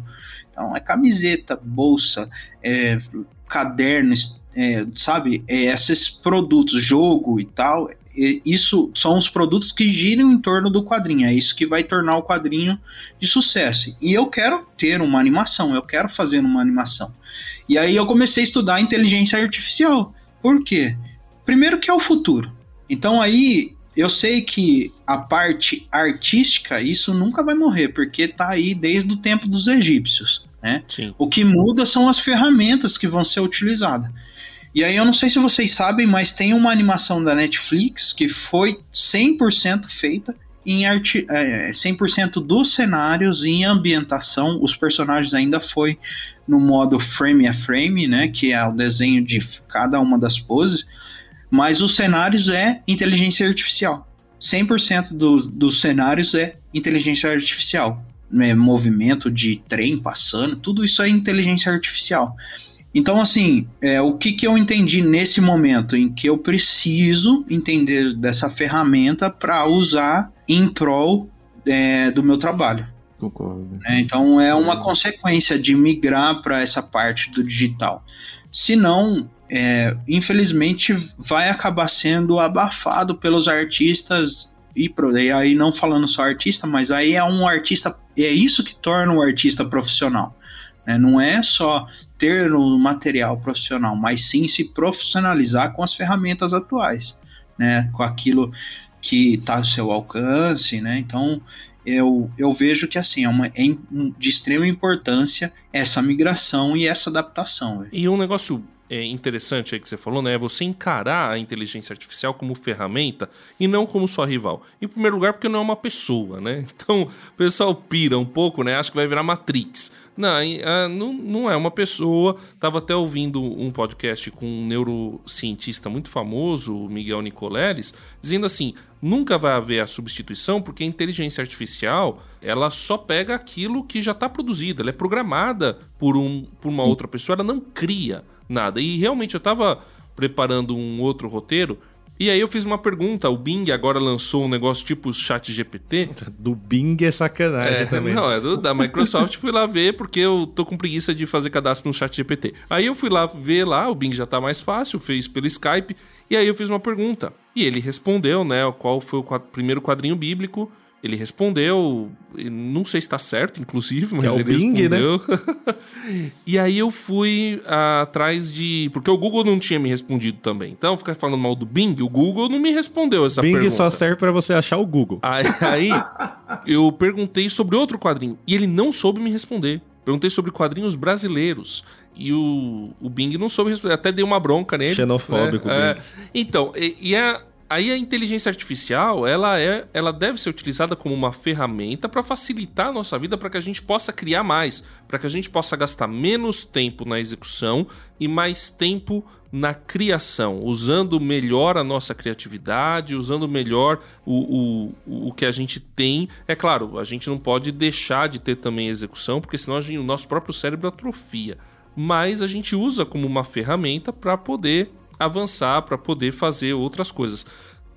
Então é camiseta, bolsa, é, cadernos, é, sabe? É, esses produtos, jogo e tal, isso são os produtos que giram em torno do quadrinho. É isso que vai tornar o quadrinho de sucesso. E eu quero ter uma animação, eu quero fazer uma animação. E aí eu comecei a estudar inteligência artificial. Por quê? Primeiro que é o futuro. Então aí eu sei que a parte artística, isso nunca vai morrer, porque tá aí desde o tempo dos egípcios, né? Sim. O que muda são as ferramentas que vão ser utilizadas. E aí eu não sei se vocês sabem, mas tem uma animação da Netflix que foi 100% feita em arte, é, 100% dos cenários em ambientação. Os personagens ainda foi no modo frame a frame, né, que é o desenho de cada uma das poses, mas os cenários é inteligência artificial. 100% do, dos cenários é inteligência artificial. Né, movimento de trem passando, tudo isso é inteligência artificial. Então, assim, é, o que, que eu entendi nesse momento em que eu preciso entender dessa ferramenta para usar em prol é, do meu trabalho. Concordo. né? Então, é uma consequência de migrar para essa parte do digital. Se não, é, infelizmente, vai acabar sendo abafado pelos artistas. E, e aí, não falando só artista, mas aí é um artista. É isso que torna o artista profissional. Né? Não é só ter um material profissional, mas sim se profissionalizar com as ferramentas atuais, né? Com aquilo que está ao seu alcance, né? Então eu, eu vejo que assim é, uma, é de extrema importância essa migração e essa adaptação. E um negócio é, interessante aí que você falou, né? É você encarar a inteligência artificial como ferramenta e não como sua rival. Em primeiro lugar, porque não é uma pessoa, né? Então, o pessoal pira um pouco, né? Acha que vai virar Matrix. Não, ah, não, não é uma pessoa. Tava até ouvindo um podcast com um neurocientista muito famoso, o Miguel Nicoleles, dizendo assim: nunca vai haver a substituição, porque a inteligência artificial ela só pega aquilo que já está produzido, ela é programada por, um, por uma outra pessoa, ela não cria nada. E realmente eu estava preparando um outro roteiro. E aí eu fiz uma pergunta, o Bing agora lançou um negócio tipo chat GPT. Do Bing é sacanagem É, também. não, é do- da Microsoft. fui lá ver porque eu tô com preguiça de fazer cadastro no chat GPT. Aí eu fui lá ver lá, o Bing já tá mais fácil, fez pelo Skype. E aí eu fiz uma pergunta. E ele respondeu, né, qual foi o qua- primeiro quadrinho bíblico. Ele respondeu, não sei se tá certo, inclusive, mas É o ele Bing, né? respondeu. e aí eu fui atrás de... Porque o Google não tinha me respondido também. Então, ficar falando mal do Bing, o Google não me respondeu essa Bing pergunta. só serve pra você achar o Google. Aí, aí eu perguntei sobre outro quadrinho e ele não soube me responder. Perguntei sobre quadrinhos brasileiros. E o, o Bing não soube responder. Até dei uma bronca nele. Xenofóbico, né? É. Bing. Então, e, e a- aí a inteligência artificial, ela, é, ela deve ser utilizada como uma ferramenta para facilitar a nossa vida, para que a gente possa criar mais, para que a gente possa gastar menos tempo na execução e mais tempo na criação, usando melhor a nossa criatividade, usando melhor o, o, o que a gente tem. É claro, a gente não pode deixar de ter também execução, porque senão gente- o nosso próprio cérebro atrofia. Mas a gente usa como uma ferramenta para poder avançar, para poder fazer outras coisas.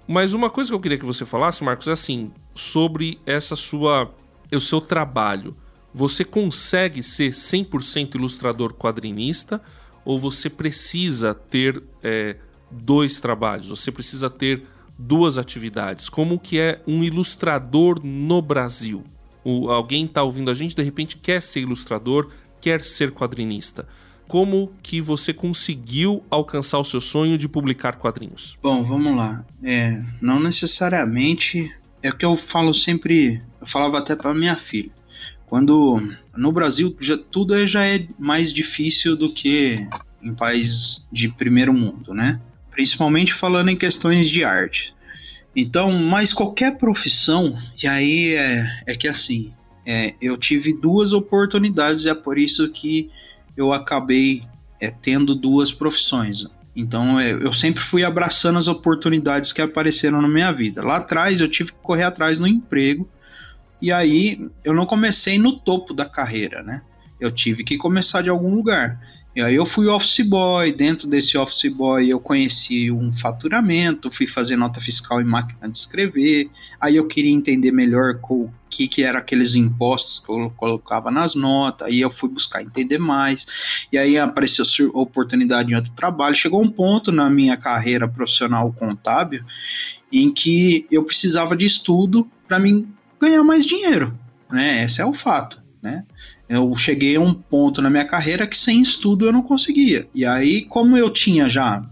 Mas uma coisa que eu queria que você falasse, Marcos, é assim, sobre essa sua, o seu trabalho. Você consegue ser 100% ilustrador quadrinista ou você precisa ter é, dois trabalhos? Você precisa ter duas atividades? Como que é um ilustrador no Brasil? O, alguém está ouvindo a gente, de repente quer ser ilustrador, quer ser quadrinista. Como que você conseguiu alcançar o seu sonho de publicar quadrinhos? Bom, vamos lá. É, não necessariamente é o que eu falo sempre. Eu falava até para minha filha. Quando no Brasil já, tudo já é mais difícil do que em países de primeiro mundo, né? Principalmente falando em questões de arte. Então, mas qualquer profissão, e aí é, é que assim, é, eu tive duas oportunidades, é por isso que eu acabei é, tendo duas profissões. Então é, eu sempre fui abraçando as oportunidades que apareceram na minha vida. Lá atrás eu tive que correr atrás no emprego, e aí eu não comecei no topo da carreira, né? Eu tive que começar de algum lugar. E aí eu fui office boy, dentro desse office boy eu conheci um faturamento, fui fazer nota fiscal em máquina de escrever, aí eu queria entender melhor o que, que eram aqueles impostos que eu colocava nas notas, aí eu fui buscar entender mais, e aí apareceu oportunidade em outro trabalho, chegou um ponto na minha carreira profissional contábil em que eu precisava de estudo para mim ganhar mais dinheiro, né? Esse é o fato, né? Eu cheguei a um ponto na minha carreira que sem estudo eu não conseguia. E aí, como eu tinha já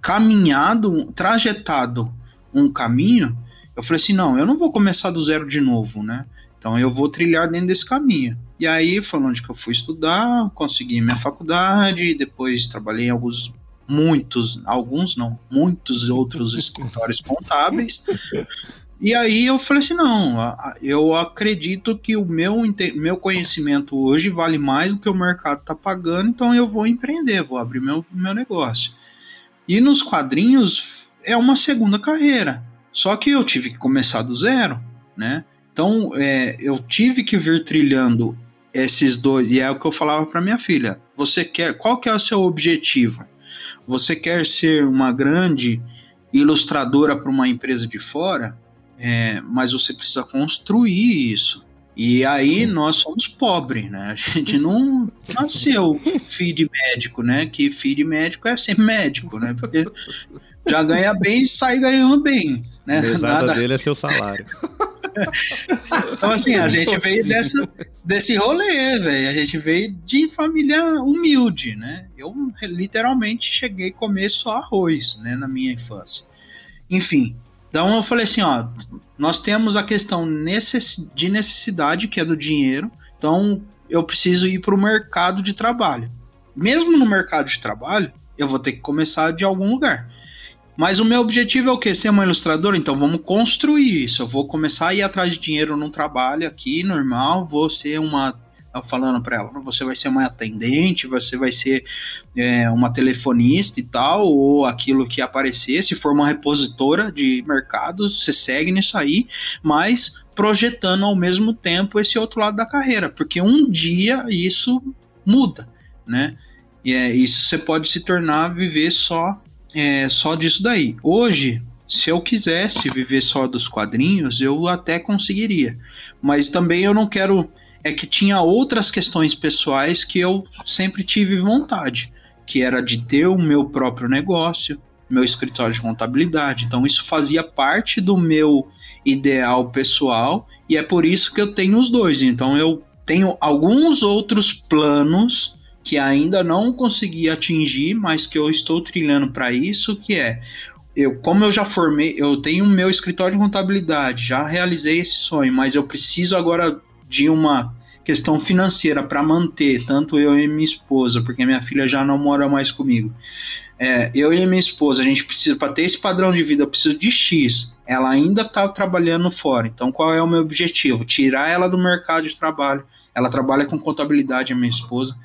caminhado, trajetado um caminho, eu falei assim: não, eu não vou começar do zero de novo, né? Então eu vou trilhar dentro desse caminho. E aí foi onde que eu fui estudar, consegui minha faculdade, depois trabalhei em alguns, muitos, alguns não, muitos outros escritórios contábeis. E aí eu falei assim, não, eu acredito que o meu, meu conhecimento hoje vale mais do que o mercado está pagando, então eu vou empreender, vou abrir meu, meu negócio. E nos quadrinhos é uma segunda carreira, só que eu tive que começar do zero, né? Então é, eu tive que vir trilhando esses dois, e é o que eu falava para minha filha, você quer, qual que é o seu objetivo? Você quer ser uma grande ilustradora para uma empresa de fora? É, mas você precisa construir isso. E aí nós somos pobres, né? A gente não nasceu de médico, né? Que de médico é ser médico, né? Porque já ganha bem e sai ganhando bem. Né? Nada dele é seu salário. então, assim, a gente veio dessa, desse rolê, velho. A gente veio de família humilde, né? Eu literalmente cheguei a comer só arroz, né? Na minha infância. Enfim, então eu falei assim, ó, nós temos a questão necess de necessidade, que é do dinheiro, então eu preciso ir para o mercado de trabalho. Mesmo no mercado de trabalho, eu vou ter que começar de algum lugar. Mas o meu objetivo é o quê? Ser uma ilustradora? Então vamos construir isso. Eu vou começar a ir atrás de dinheiro num trabalho aqui, normal, vou ser uma falando para ela, você vai ser uma atendente, você vai ser é, uma telefonista e tal, ou aquilo que aparecer, se for uma repositora de mercados, você segue nisso aí, mas projetando ao mesmo tempo esse outro lado da carreira, porque um dia isso muda, né? E é, isso você pode se tornar viver só é, só disso daí. Hoje, se eu quisesse viver só dos quadrinhos, eu até conseguiria. Mas também eu não quero é que tinha outras questões pessoais que eu sempre tive vontade, que era de ter o meu próprio negócio, meu escritório de contabilidade. Então isso fazia parte do meu ideal pessoal e é por isso que eu tenho os dois. Então eu tenho alguns outros planos que ainda não consegui atingir, mas que eu estou trilhando para isso, que é eu, como eu já formei, eu tenho meu escritório de contabilidade, já realizei esse sonho, mas eu preciso agora de uma questão financeira para manter tanto eu e minha esposa, porque minha filha já não mora mais comigo. É, eu e minha esposa, a gente precisa, para ter esse padrão de vida, eu preciso de X. Ela ainda está trabalhando fora. Então, qual é o meu objetivo? Tirar ela do mercado de trabalho. Ela trabalha com contabilidade, a minha esposa.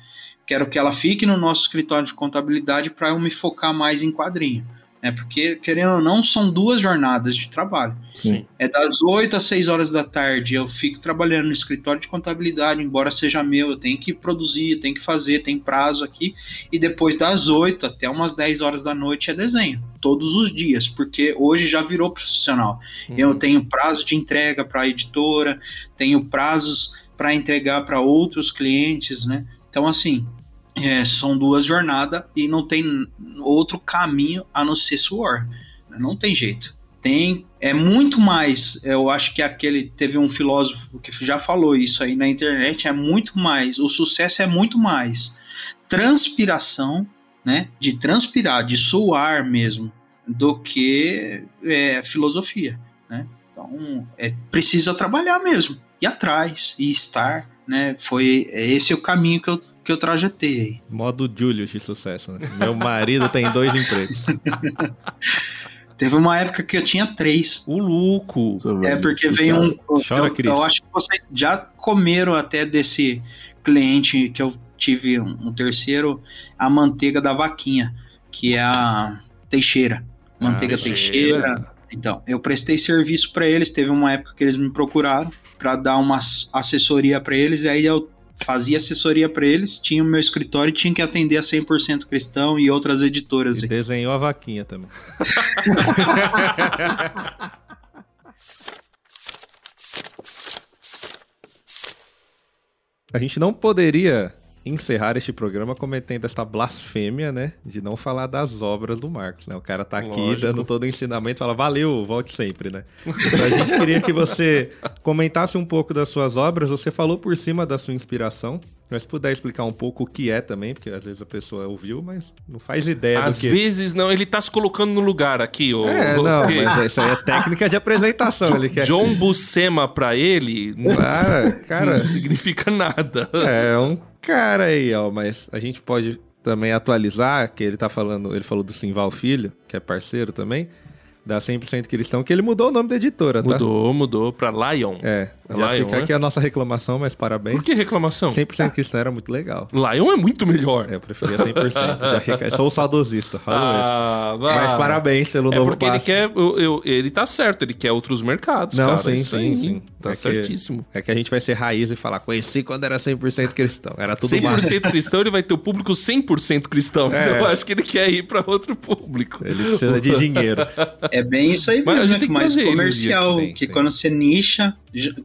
Quero que ela fique no nosso escritório de contabilidade para eu me focar mais em quadrinho né? Porque, querendo ou não, são duas jornadas de trabalho. Sim. É das 8 às 6 horas da tarde, eu fico trabalhando no escritório de contabilidade, embora seja meu, eu tenho que produzir, eu tenho que fazer, tem prazo aqui, e depois das 8 até umas 10 horas da noite é desenho, todos os dias, porque hoje já virou profissional. Uhum. Eu tenho prazo de entrega para a editora, tenho prazos para entregar para outros clientes, né? Então, assim, é, são duas jornadas e não tem outro caminho a não ser suor. Não tem jeito. Tem é muito mais. Eu acho que aquele teve um filósofo que já falou isso aí na internet. É muito mais. O sucesso é muito mais transpiração, né? De transpirar, de suar mesmo, do que é, filosofia, né? Então é precisa trabalhar mesmo, ir atrás e estar, né? Foi esse é o caminho que eu que eu trajetei. Modo Julius de sucesso, né? Meu marido tem dois empregos. Teve uma época que eu tinha três. O Luco. É porque veio um. Chora, eu, Cris. eu acho que vocês já comeram até desse cliente que eu tive um, um terceiro, a manteiga da vaquinha, que é a Teixeira. Manteiga Ah, Teixeira. Teixeira. Então, eu prestei serviço pra eles. Teve uma época que eles me procuraram pra dar uma ass- assessoria pra eles. E aí eu fazia assessoria pra eles. Tinha o meu escritório e tinha que atender a 100% Cristão e outras editoras. E desenhou a vaquinha também. A gente não poderia encerrar este programa cometendo esta blasfêmia, né? De não falar das obras do Marcos, né? O cara tá aqui Lógico. dando todo o ensinamento, fala, valeu, volte sempre, né? Então a gente queria que você comentasse um pouco das suas obras. Você falou por cima da sua inspiração, mas se puder explicar um pouco o que é também, porque às vezes a pessoa ouviu, mas não faz ideia Às do que... vezes não, ele tá se colocando no lugar aqui, ô. É, não, mas isso aí é técnica de apresentação. Ele quer... John Buscema pra ele não Ah, cara, significa nada. é um cara aí, ó, mas a gente pode também atualizar, que ele tá falando, ele falou do Simval Filho, que é parceiro também, da 100% Cristão, que ele mudou o nome da editora, tá? Mudou, mudou pra Lion. É, já Lion, fica né? aqui a nossa reclamação, mas parabéns. Por que reclamação? 100% Cristão era muito legal. Lion é muito melhor. É, eu preferia 100%. já fica... Sou o saudosista, falo isso. Ah, vai. Mas parabéns pelo É novo porque ele passo. quer. eu- eu- ele tá certo, ele quer outros mercados. Não, cara, sim, isso sim, aí. sim. Tá É que- certíssimo. É que a gente vai ser raiz e falar, conheci quando era 100% cristão. Era tudo mais. 100% cristão, ele vai ter o público 100% cristão. É. Então eu acho que ele quer ir pra outro público. Ele precisa de dinheiro. É bem isso aí Mas a mesmo, gente né? tem que mais ele comercial, que que sim. quando você nicha,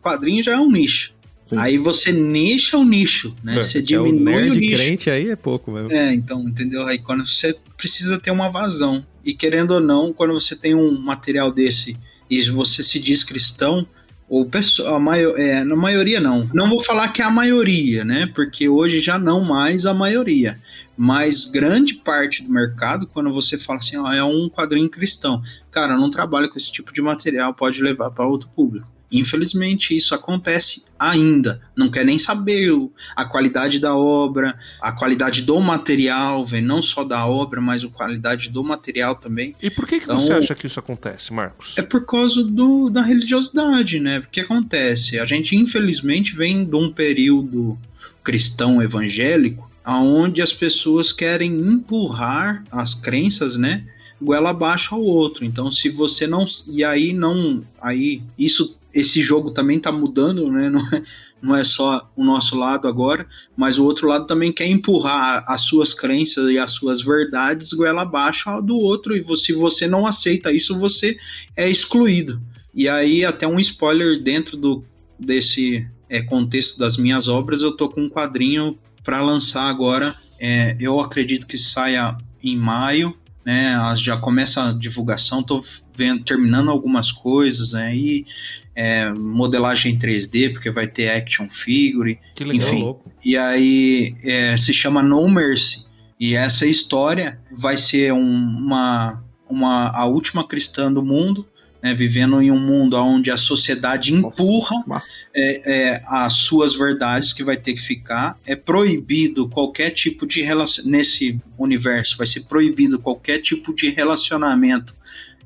quadrinho já é um nicho. Sim. Aí você nicha o nicho, né? É, você Que é o diminui o, nerd nicho. crente aí é pouco mesmo. É, então, entendeu? Aí quando você precisa ter uma vazão. E querendo ou não, quando você tem um material desse e você se diz cristão, ou a maio, é, na maioria não. Não vou falar que é a maioria, né? Porque hoje já não mais a maioria. Mas grande parte do mercado, quando você fala assim, ó, é um quadrinho cristão. Cara, não trabalho com esse tipo de material, pode levar para outro público. Infelizmente, isso acontece ainda. Não quer nem saber o- a qualidade da obra, a qualidade do material, velho, não só da obra, mas a qualidade do material também. E por que, que Então- você acha que isso acontece, Marcos? É por causa do, da religiosidade, né? Porque acontece, a gente infelizmente vem de um período cristão evangélico, aonde as pessoas querem empurrar as crenças, né? Goela abaixo ao outro. Então, se você não. E aí não. Aí isso. Esse jogo também tá mudando, né? Não é, não é só o nosso lado agora, mas o outro lado também quer empurrar as suas crenças e as suas verdades goela abaixo do outro. E se você não aceita isso, você é excluído. E aí, até um spoiler dentro do, desse é, contexto das minhas obras, eu tô com um quadrinho para lançar agora. É, eu acredito que saia em maio, né? Já começa a divulgação, tô vendo, terminando algumas coisas aí. é, modelagem em 3D, porque vai ter action figure. Que legal. enfim. louco. E aí é, se chama No Mercy. E essa história vai ser um- uma, uma a última cristã do mundo, né, vivendo em um mundo onde a sociedade Nossa, empurra massa. é, é, as suas verdades que vai ter que ficar. É proibido qualquer tipo de relação nesse universo, vai ser proibido qualquer tipo de relacionamento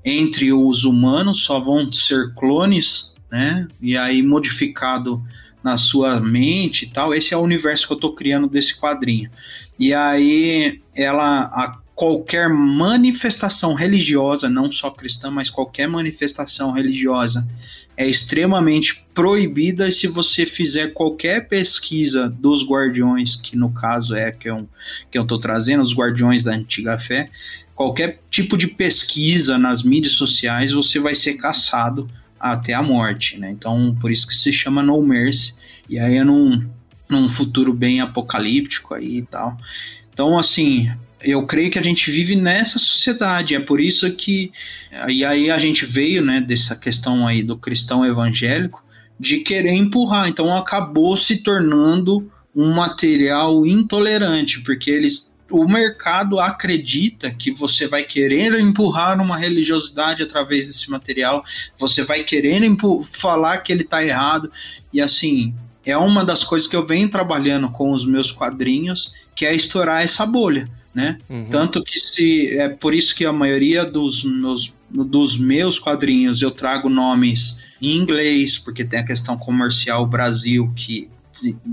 entre os humanos, só vão ser clones, né? E aí modificado na sua mente e tal. Esse é o universo que eu tô criando desse quadrinho. E aí ela a qualquer manifestação religiosa, não só cristã, mas qualquer manifestação religiosa é extremamente proibida e se você fizer qualquer pesquisa dos guardiões, que no caso é que eu, que eu tô trazendo, os guardiões da antiga fé, qualquer tipo de pesquisa nas mídias sociais, você vai ser caçado até a morte, né? Então, por isso que se chama No Mercy. E aí é num, num futuro bem apocalíptico aí e tal. Então, assim, eu creio que a gente vive nessa sociedade. É por isso que. E aí a gente veio, né, dessa questão aí do cristão evangélico, de querer empurrar. Então acabou se tornando um material intolerante, porque eles. O mercado acredita que você vai querer empurrar uma religiosidade através desse material, você vai querer falar que ele está errado, e assim, é uma das coisas que eu venho trabalhando com os meus quadrinhos, que é estourar essa bolha, né? Uhum. Tanto que se é por isso que a maioria dos meus dos meus quadrinhos eu trago nomes em inglês, porque tem a questão comercial Brasil, que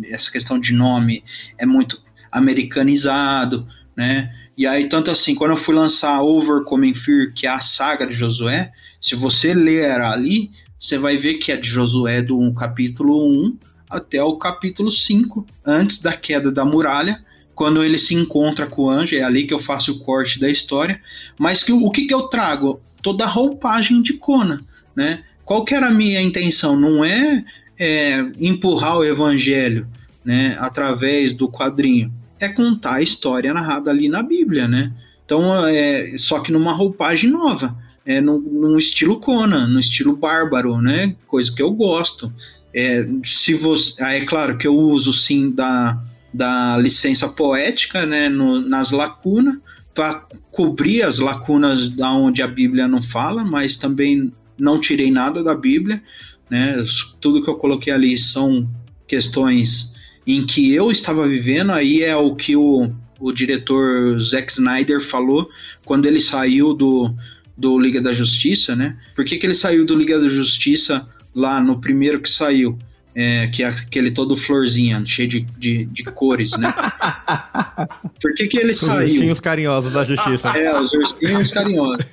essa questão de nome é muito americanizado, né? E aí, tanto assim, quando eu fui lançar Overcoming Fear, que é a saga de Josué, se você ler ali, você vai ver que é de Josué do capítulo 1 até o capítulo 5, antes da queda da muralha, quando ele se encontra com o anjo, é ali que eu faço o corte da história. Mas que, o que, que eu trago? Toda a roupagem de Conan, né? Qual que era a minha intenção? Não é, é empurrar o evangelho, né, através do quadrinho. É contar a história narrada ali na Bíblia, né? Então, é, só que numa roupagem nova, é, num estilo Conan, no estilo bárbaro, né? Coisa que eu gosto. É, se você, ah, é claro que eu uso sim da, da licença poética, né, no, nas lacunas, para cobrir as lacunas da onde a Bíblia não fala, mas também não tirei nada da Bíblia, né? Tudo que eu coloquei ali são questões em que eu estava vivendo, aí é o que o, o diretor Zack Snyder falou quando ele saiu do, do Liga da Justiça, né? Por que, que ele saiu do Liga da Justiça lá no primeiro que saiu? É, que é aquele todo florzinha, cheio de, de, de cores, né? Por que, que ele saiu? Os ursinhos carinhosos da justiça. É, os ursinhos carinhosos.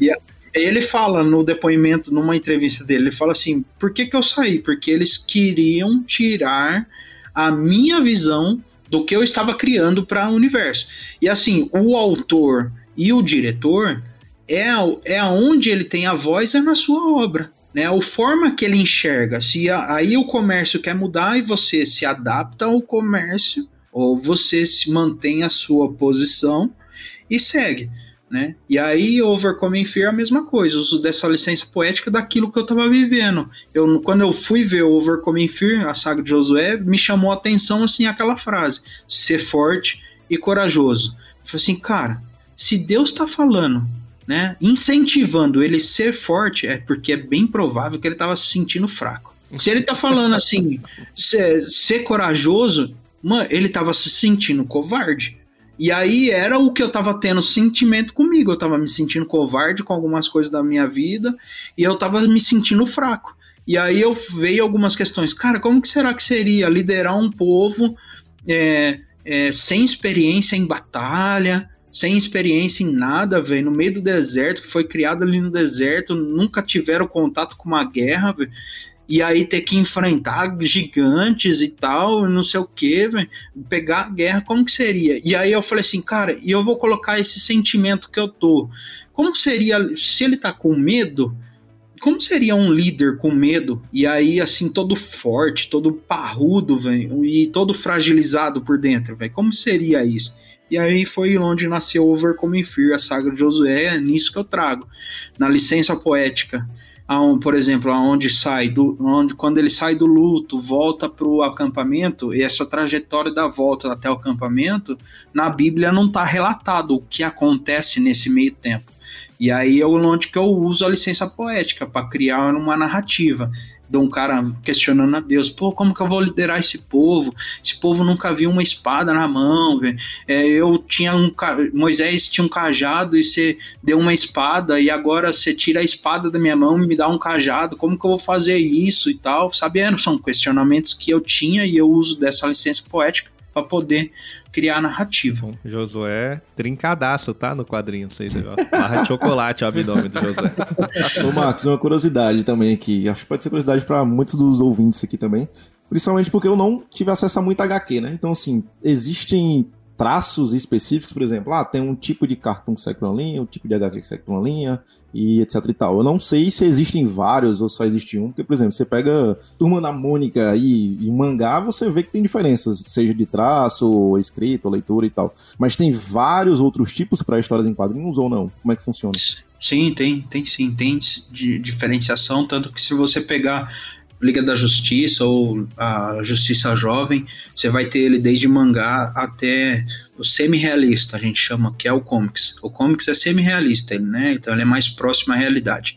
E, ele fala no depoimento, numa entrevista dele, ele fala assim: por que, que eu saí? Porque eles queriam tirar a minha visão do que eu estava criando para o universo. E assim, o autor e o diretor é, é onde ele tem a voz é na sua obra. Né, a forma que ele enxerga. Se a, aí o comércio quer mudar e você se adapta ao comércio, ou você se mantém a sua posição e segue né? E aí, Overcoming Fear é a mesma coisa, uso dessa licença poética daquilo que eu estava vivendo. Eu, quando eu fui ver Overcoming Fear, a saga de Josué, me chamou a atenção, assim, aquela frase, ser forte e corajoso. Eu falei assim, cara, se Deus está falando, né, incentivando ele ser forte, é porque é bem provável que ele estava se sentindo fraco. Se ele está falando assim, ser, ser corajoso, mano, ele estava se sentindo covarde. E aí era o que eu tava tendo sentimento comigo. Eu tava me sentindo covarde com algumas coisas da minha vida e eu tava me sentindo fraco. E aí eu veio algumas questões. Cara, como que será que seria liderar um povo é, é, sem experiência em batalha, sem experiência em nada, velho, no meio do deserto, que foi criado ali no deserto, nunca tiveram contato com uma guerra, véio e aí ter que enfrentar gigantes e tal, não sei o que, pegar a guerra, como que seria? E aí eu falei assim, cara, e eu vou colocar esse sentimento que eu tô. Como seria, se ele tá com medo, como seria um líder com medo? E aí, assim, todo forte, todo parrudo, velho, e todo fragilizado por dentro, velho. Como seria isso? E aí foi onde nasceu Overcoming Fear, a saga de Josué, é nisso que eu trago. Na licença poética por exemplo, aonde sai do, onde, quando ele sai do luto, volta para o acampamento, e essa trajetória da volta até o acampamento, na Bíblia não está relatado o que acontece nesse meio tempo. E aí é onde que eu uso a licença poética para criar uma narrativa de um cara questionando a Deus, pô, como que eu vou liderar esse povo? Esse povo nunca viu uma espada na mão. É, eu tinha um Moisés tinha um cajado e você deu uma espada e agora você tira a espada da minha mão e me dá um cajado. Como que eu vou fazer isso e tal? Sabe, são questionamentos que eu tinha e eu uso dessa licença poética para poder criar narrativa. Josué, trincadaço, tá? No quadrinho, não sei se você Barra de chocolate o abdômen do Josué. Ô, Max, uma curiosidade também aqui. Acho que pode ser curiosidade para muitos dos ouvintes aqui também. Principalmente porque eu não tive acesso a muito HQ, né? Então, assim, existem traços específicos, por exemplo, ah, tem um tipo de cartoon que segue uma linha, um tipo de HQ que segue uma linha, e etc e tal. Eu não sei se existem vários ou só existe um, porque, por exemplo, você pega Turma da Mônica e, e mangá, você vê que tem diferenças, seja de traço, ou leitura e tal. Mas tem vários outros tipos para histórias em quadrinhos ou não? Como é que funciona? Sim, tem, tem sim, tem de diferenciação, tanto que se você pegar Liga da Justiça ou a Justiça Jovem, você vai ter ele desde mangá até o semi-realista, a gente chama, que é o comics. O comics é semi-realista, né? Então ele é mais próximo à realidade.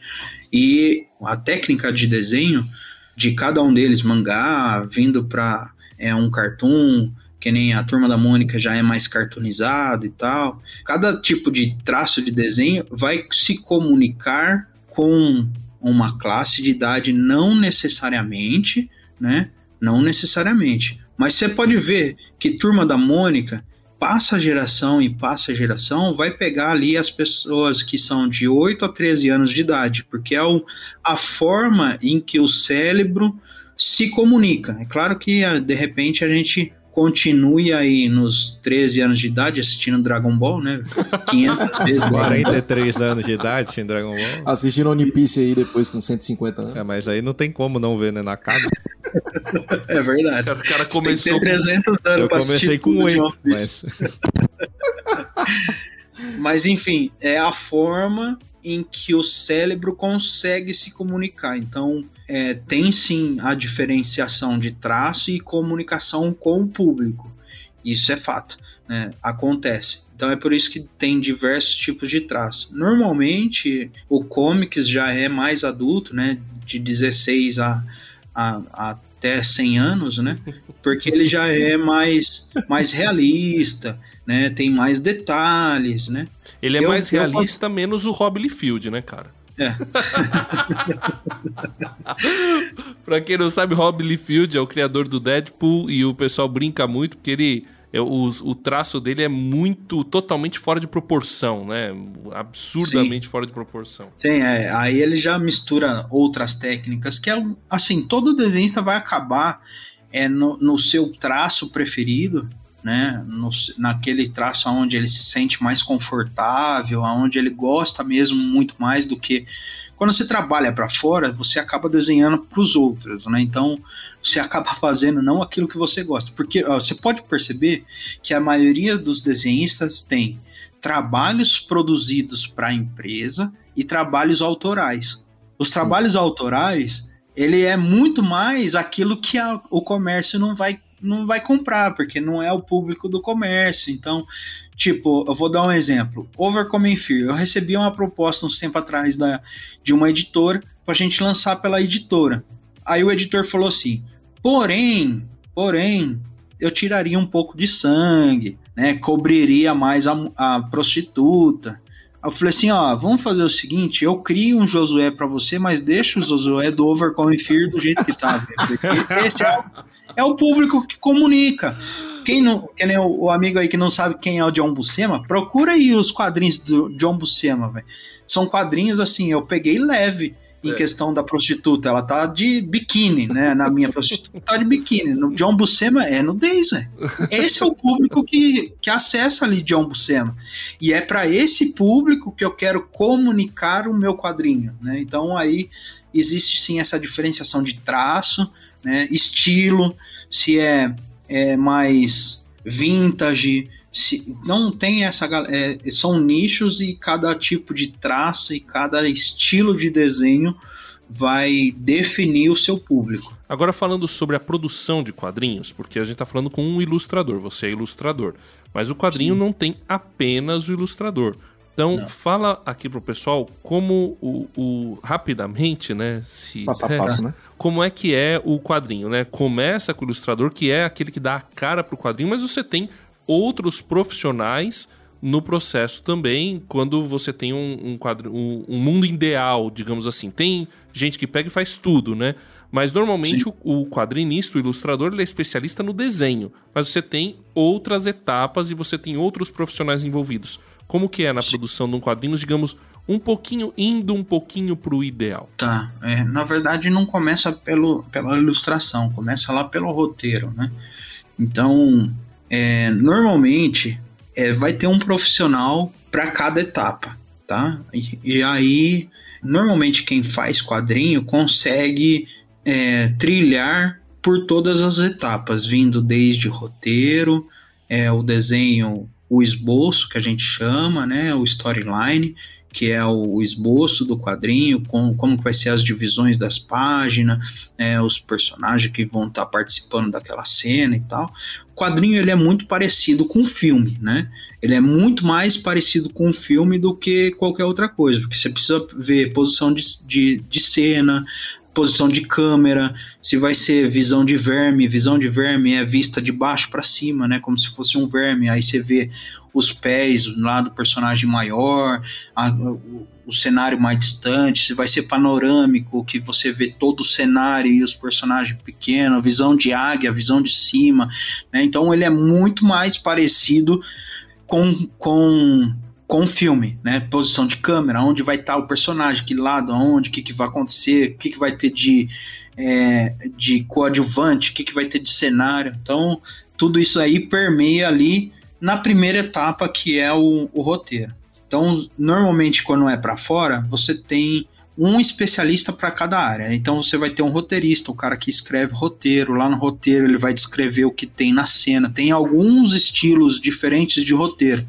E a técnica de desenho de cada um deles, mangá, vindo para é um cartoon, que nem a turma da Mônica já é mais cartoonizado e tal. Cada tipo de traço de desenho vai se comunicar com uma classe de idade, não necessariamente, né? Não necessariamente. Mas você pode ver que Turma da Mônica passa geração e passa geração, vai pegar ali as pessoas que são de 8 a 13 anos de idade, porque é o, a forma em que o cérebro se comunica. É claro que de repente a gente continue aí nos 13 anos de idade assistindo Dragon Ball, né? 500 vezes. 43 anos de idade assistindo Dragon Ball. Assistindo One Piece aí depois com 150 anos. É, mas aí não tem como não ver, né? Na casa. É verdade. O cara começou. Tem 300 anos Eu pra comecei assistir com tudo de 8, One Piece. mas... Mas enfim, é a forma em que o cérebro consegue se comunicar. Então, é, tem sim a diferenciação de traço e comunicação com o público. Isso é fato, né? acontece. Então é por isso que tem diversos tipos de traço. Normalmente o comics já é mais adulto, né? De 16 a, a, a até 100 anos, né? Porque ele já é mais, mais realista, né? Tem mais detalhes, né? Ele é Eu- mais eu realista, menos o Rob Liefeld, né, cara? É. pra quem não sabe, Rob Liefeld é o criador do Deadpool e o pessoal brinca muito porque ele. é, o, o traço dele é muito, totalmente fora de proporção, né? Absurdamente fora de proporção. Sim, é, aí ele já mistura outras técnicas, que é assim, todo desenhista vai acabar é, no, no seu traço preferido, né? No, naquele traço onde ele se sente mais confortável, onde ele gosta mesmo muito mais do que. Quando você trabalha para fora, você acaba desenhando para os outros, né? Então você acaba fazendo não aquilo que você gosta. Porque ó, você pode perceber que a maioria dos desenhistas tem trabalhos produzidos para a empresa e trabalhos autorais. Os trabalhos autorais, ele é muito mais aquilo que a- o comércio não vai não vai comprar, porque não é o público do comércio. Então, tipo, eu vou dar um exemplo. Overcoming Fear. Eu recebi uma proposta uns tempo atrás da, de uma editora pra gente lançar pela editora. Aí o editor falou assim: porém, porém, eu tiraria um pouco de sangue, né? Cobriria mais a, a prostituta. Eu falei assim, ó, vamos fazer o seguinte, eu crio um Josué pra você, mas deixa o Josué do Overcome Fear do jeito que tá, velho, esse é o, é o público que comunica. Quem não, que nem o, o amigo aí que não sabe quem é o John Buscema, procura aí os quadrinhos do John Buscema, velho. São quadrinhos assim, eu peguei leve em É. questão da prostituta. Ela tá de biquíni, né? Na minha prostituta tá de biquíni. No John Buscema é nudez, velho. Esse é o público que, que acessa ali John Buscema. E é para esse público que eu quero comunicar o meu quadrinho, né? Então aí existe sim essa diferenciação de traço, né? Estilo, se é, é mais vintage, se, não tem essa é, são nichos e cada tipo de traço e cada estilo de desenho vai definir o seu público. Agora falando sobre a produção de quadrinhos, porque a gente tá falando com um ilustrador, você é ilustrador, mas o quadrinho não tem apenas o ilustrador. Então, Não. fala aqui pro pessoal como o, o- rapidamente, né, se Passo a passo, né? como é que é o quadrinho, né? Começa com o ilustrador, que é aquele que dá a cara pro quadrinho, mas você tem outros profissionais no processo também, quando você tem um, um, quadro, um, um mundo ideal, digamos assim. Tem gente que pega e faz tudo, né? Mas normalmente o, o quadrinista, o ilustrador, ele é especialista no desenho. Mas você tem outras etapas e você tem outros profissionais envolvidos. Como que é na produção de um quadrinho, digamos, um pouquinho, indo um pouquinho pro ideal? Tá, é, na verdade não começa pelo, pela ilustração, começa lá pelo roteiro, né? Então, é, normalmente é, vai ter um profissional para cada etapa, tá? E, e aí, normalmente quem faz quadrinho consegue é, trilhar por todas as etapas, vindo desde roteiro, é, o desenho, o esboço que a gente chama, né? O storyline, que é o esboço do quadrinho, com, como que vai ser as divisões das páginas, é, os personagens que vão estar participando daquela cena e tal. O quadrinho ele é muito parecido com o filme, né? Ele é muito mais parecido com o filme do que qualquer outra coisa, porque você precisa ver posição de, de, de cena, posição de câmera, se vai ser visão de verme. Visão de verme é vista de baixo para cima, né? Como se fosse um verme. Aí você vê os pés lá do personagem maior, a, o, o, cenário mais distante. Se vai ser panorâmico, que você vê todo o cenário e os personagens pequenos, visão de águia, visão de cima. Né? Então ele é muito mais parecido com, com com o filme, né? Posição de câmera, onde vai estar o personagem, que lado, aonde, o que, que vai acontecer, o que, que vai ter de, é, de coadjuvante, o que, que vai ter de cenário. Então, tudo isso aí permeia ali na primeira etapa, que é o, o roteiro. Então, normalmente, quando é para fora, você tem um especialista para cada área. Então você vai ter um roteirista, o cara que escreve roteiro. Lá no roteiro ele vai descrever o que tem na cena. Tem alguns estilos diferentes de roteiro.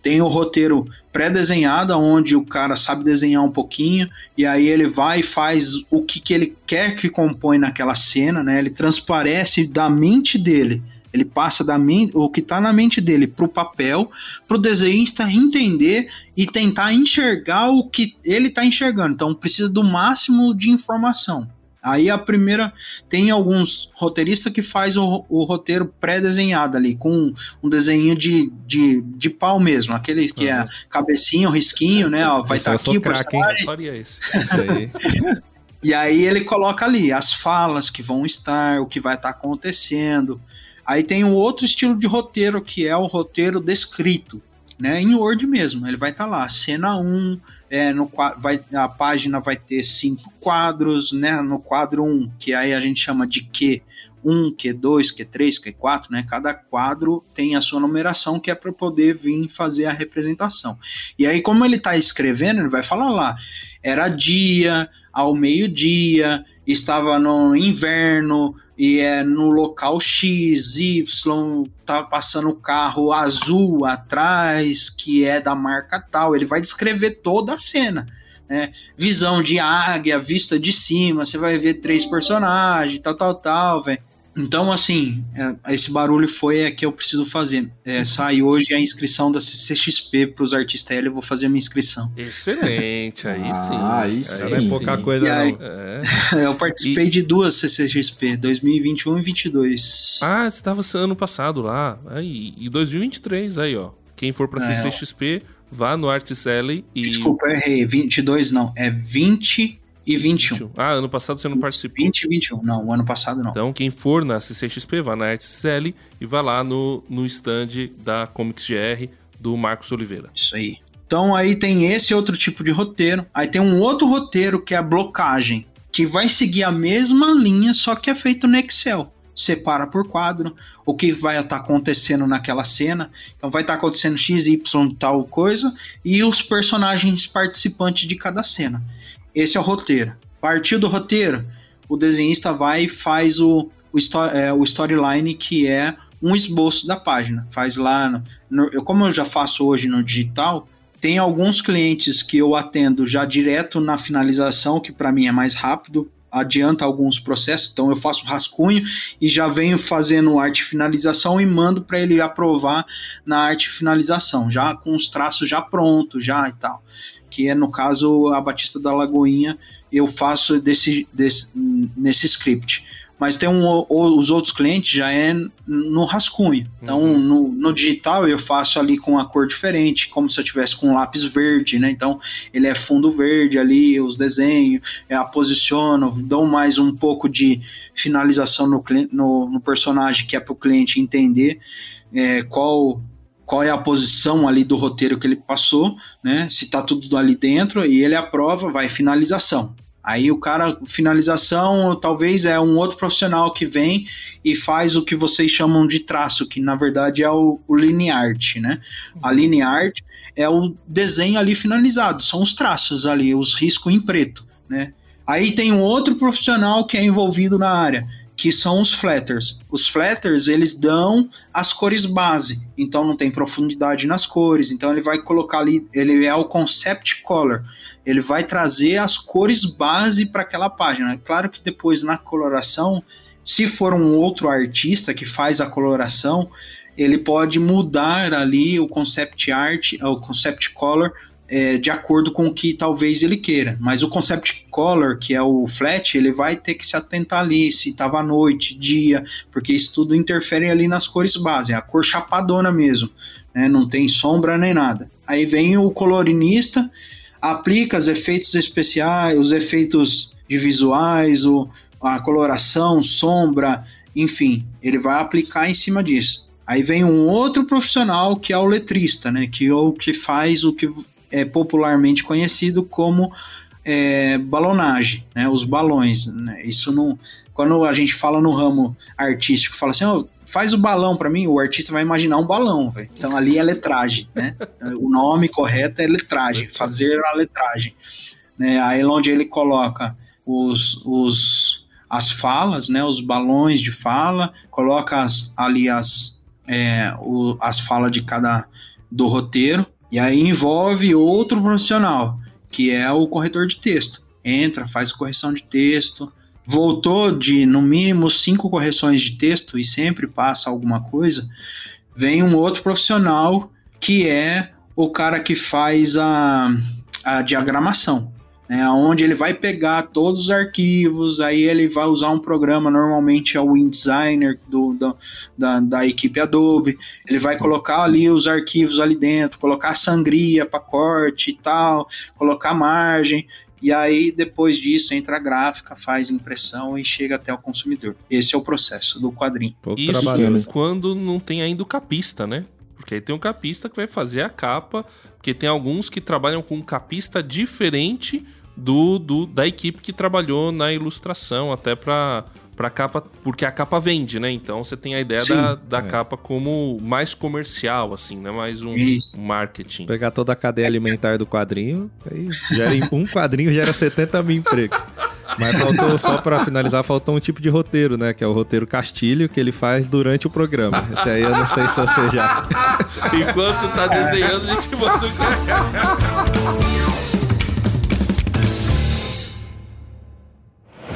Tem o roteiro pré-desenhado, onde o cara sabe desenhar um pouquinho e aí ele vai e faz o que, que ele quer que compõe naquela cena, né? Ele transparece da mente dele ele passa da mente, o que está na mente dele para o papel, para o desenhista entender e tentar enxergar o que ele está enxergando. Então precisa do máximo de informação. Aí a primeira tem alguns roteiristas que faz o, o roteiro pré-desenhado ali, com um desenho de, de, de pau mesmo, aquele que é cabecinha, o risquinho, né? Ó, vai estar tá aqui o personagem. e aí ele coloca ali as falas que vão estar, o que vai estar tá acontecendo. Aí tem um outro estilo de roteiro, que é o roteiro descrito, né? Em Word mesmo. Ele vai estar tá lá, cena 1, é, no, vai, a página vai ter cinco quadros, né? No quadro 1, que aí a gente chama de Q. 1, Q2, Q3, Q4, né? Cada quadro tem a sua numeração que é para poder vir fazer a representação. E aí, como ele está escrevendo, ele vai falar lá: era dia, ao meio-dia, estava no inverno e é no local X, Y, tá passando o carro azul atrás, que é da marca tal. Ele vai descrever toda a cena. Né? Visão de águia, vista de cima, você vai ver três personagens, tal, tal, tal, velho. Então, assim, é, esse barulho foi é que eu preciso fazer. É, sai hoje a inscrição da CCXP para os artistas L, eu vou fazer a minha inscrição. Excelente, aí ah, sim. Aí sim. Não é pouca coisa, aí, não. É. eu participei e... de duas CCXP, 2021 e 2022. Ah, você estava ano passado lá. Aí, e 2023, aí, ó. Quem for para é, CCXP, vá no Artist L e. Desculpa, eu errei. 22 não, é 20 e 21. 21. Ah, ano passado você não 20, participou? 20 e 21. Não, o ano passado não. Então, quem for na CCXP, vá na ArtsL e vá lá no, no stand da Comics GR do Marcos Oliveira. Isso aí. Então, aí tem esse outro tipo de roteiro. Aí tem um outro roteiro que é a blocagem, que vai seguir a mesma linha, só que é feito no Excel separa por quadro o que vai estar tá acontecendo naquela cena. Então vai estar tá acontecendo X, Y, tal coisa e os personagens participantes de cada cena. Esse é o roteiro. Partiu do roteiro, o desenhista vai e faz o, o, é, o storyline que é um esboço da página. Faz lá, no, no, eu, como eu já faço hoje no digital, tem alguns clientes que eu atendo já direto na finalização, que para mim é mais rápido, adianta alguns processos, então eu faço rascunho e já venho fazendo arte finalização e mando para ele aprovar na arte finalização, já com os traços já prontos, já e tal que é no caso a Batista da Lagoinha, eu faço desse, desse nesse script. Mas tem um, os outros clientes já é no rascunho. Então, uhum. no, no, digital eu faço ali com a cor diferente, como se eu tivesse com um lápis verde, né? Então, ele é fundo verde ali, os desenhos, eu posiciono, dou mais um pouco de finalização no, no, no personagem, que é para o cliente entender é, qual qual é a posição ali do roteiro que ele passou, né? Se tá tudo ali dentro e ele aprova, vai finalização. Aí o cara, finalização, talvez é um outro profissional que vem e faz o que vocês chamam de traço, que na verdade é o, o art, né? A art é o desenho ali finalizado, são os traços ali, os riscos em preto, né? Aí tem um outro profissional que é envolvido na área, que são os flatters. Os flatters, eles dão as cores base, então não tem profundidade nas cores, então ele vai colocar ali, ele é o concept color, ele vai trazer as cores base para aquela página. Claro que depois na coloração, se for um outro artista que faz a coloração, ele pode mudar ali o concept art, o concept color é, de acordo com o que talvez ele queira. Mas o concept color, que é o flat, ele vai ter que se atentar ali, se estava noite, dia, porque isso tudo interfere ali nas cores base, é a cor chapadona mesmo, né? não tem sombra nem nada. Aí vem o colorinista, aplica os efeitos especiais, os efeitos de visuais, o, a coloração, sombra, enfim, ele vai aplicar em cima disso. Aí vem um outro profissional que é o letrista, né? Que é o que faz o que é popularmente conhecido como é, balonagem, né? Os balões. Né? Isso não. Quando a gente fala no ramo artístico, fala assim, oh, faz o balão para mim, o artista vai imaginar um balão, velho. Então ali é letragem, né? o nome correto é letragem, fazer a letragem. Né? Aí onde ele coloca os, os as falas, né? Os balões de fala, coloca as, ali as é, o, as falas de cada do roteiro e aí envolve outro profissional, que é o corretor de texto. Entra, faz correção de texto, voltou de no mínimo cinco correções de texto e sempre passa alguma coisa, vem um outro profissional que é o cara que faz a, a diagramação né, onde ele vai pegar todos os arquivos, aí ele vai usar um programa, normalmente é o InDesigner do, do da, da equipe Adobe, ele vai colocar ali os arquivos ali dentro, colocar sangria para corte e tal, colocar margem, e aí depois disso entra a gráfica, faz impressão e chega até o consumidor. Esse é o processo do quadrinho. Pouco Isso quando não tem ainda o capista, né? Porque aí tem um capista que vai fazer a capa, porque tem alguns que trabalham com um capista diferente do, do da equipe que trabalhou na ilustração, até para para capa, porque a capa vende, né? Então você tem a ideia Sim, da, da é. capa como mais comercial, assim, né? Mais um, um, marketing. Pegar toda a cadeia alimentar do quadrinho, aí gera, um quadrinho gera 70 mil empregos. Mas faltou, só para finalizar, faltou um tipo de roteiro, né? Que é o roteiro Castilho, que ele faz durante o programa. Esse aí eu não sei se você já. Enquanto tá desenhando, a gente manda o.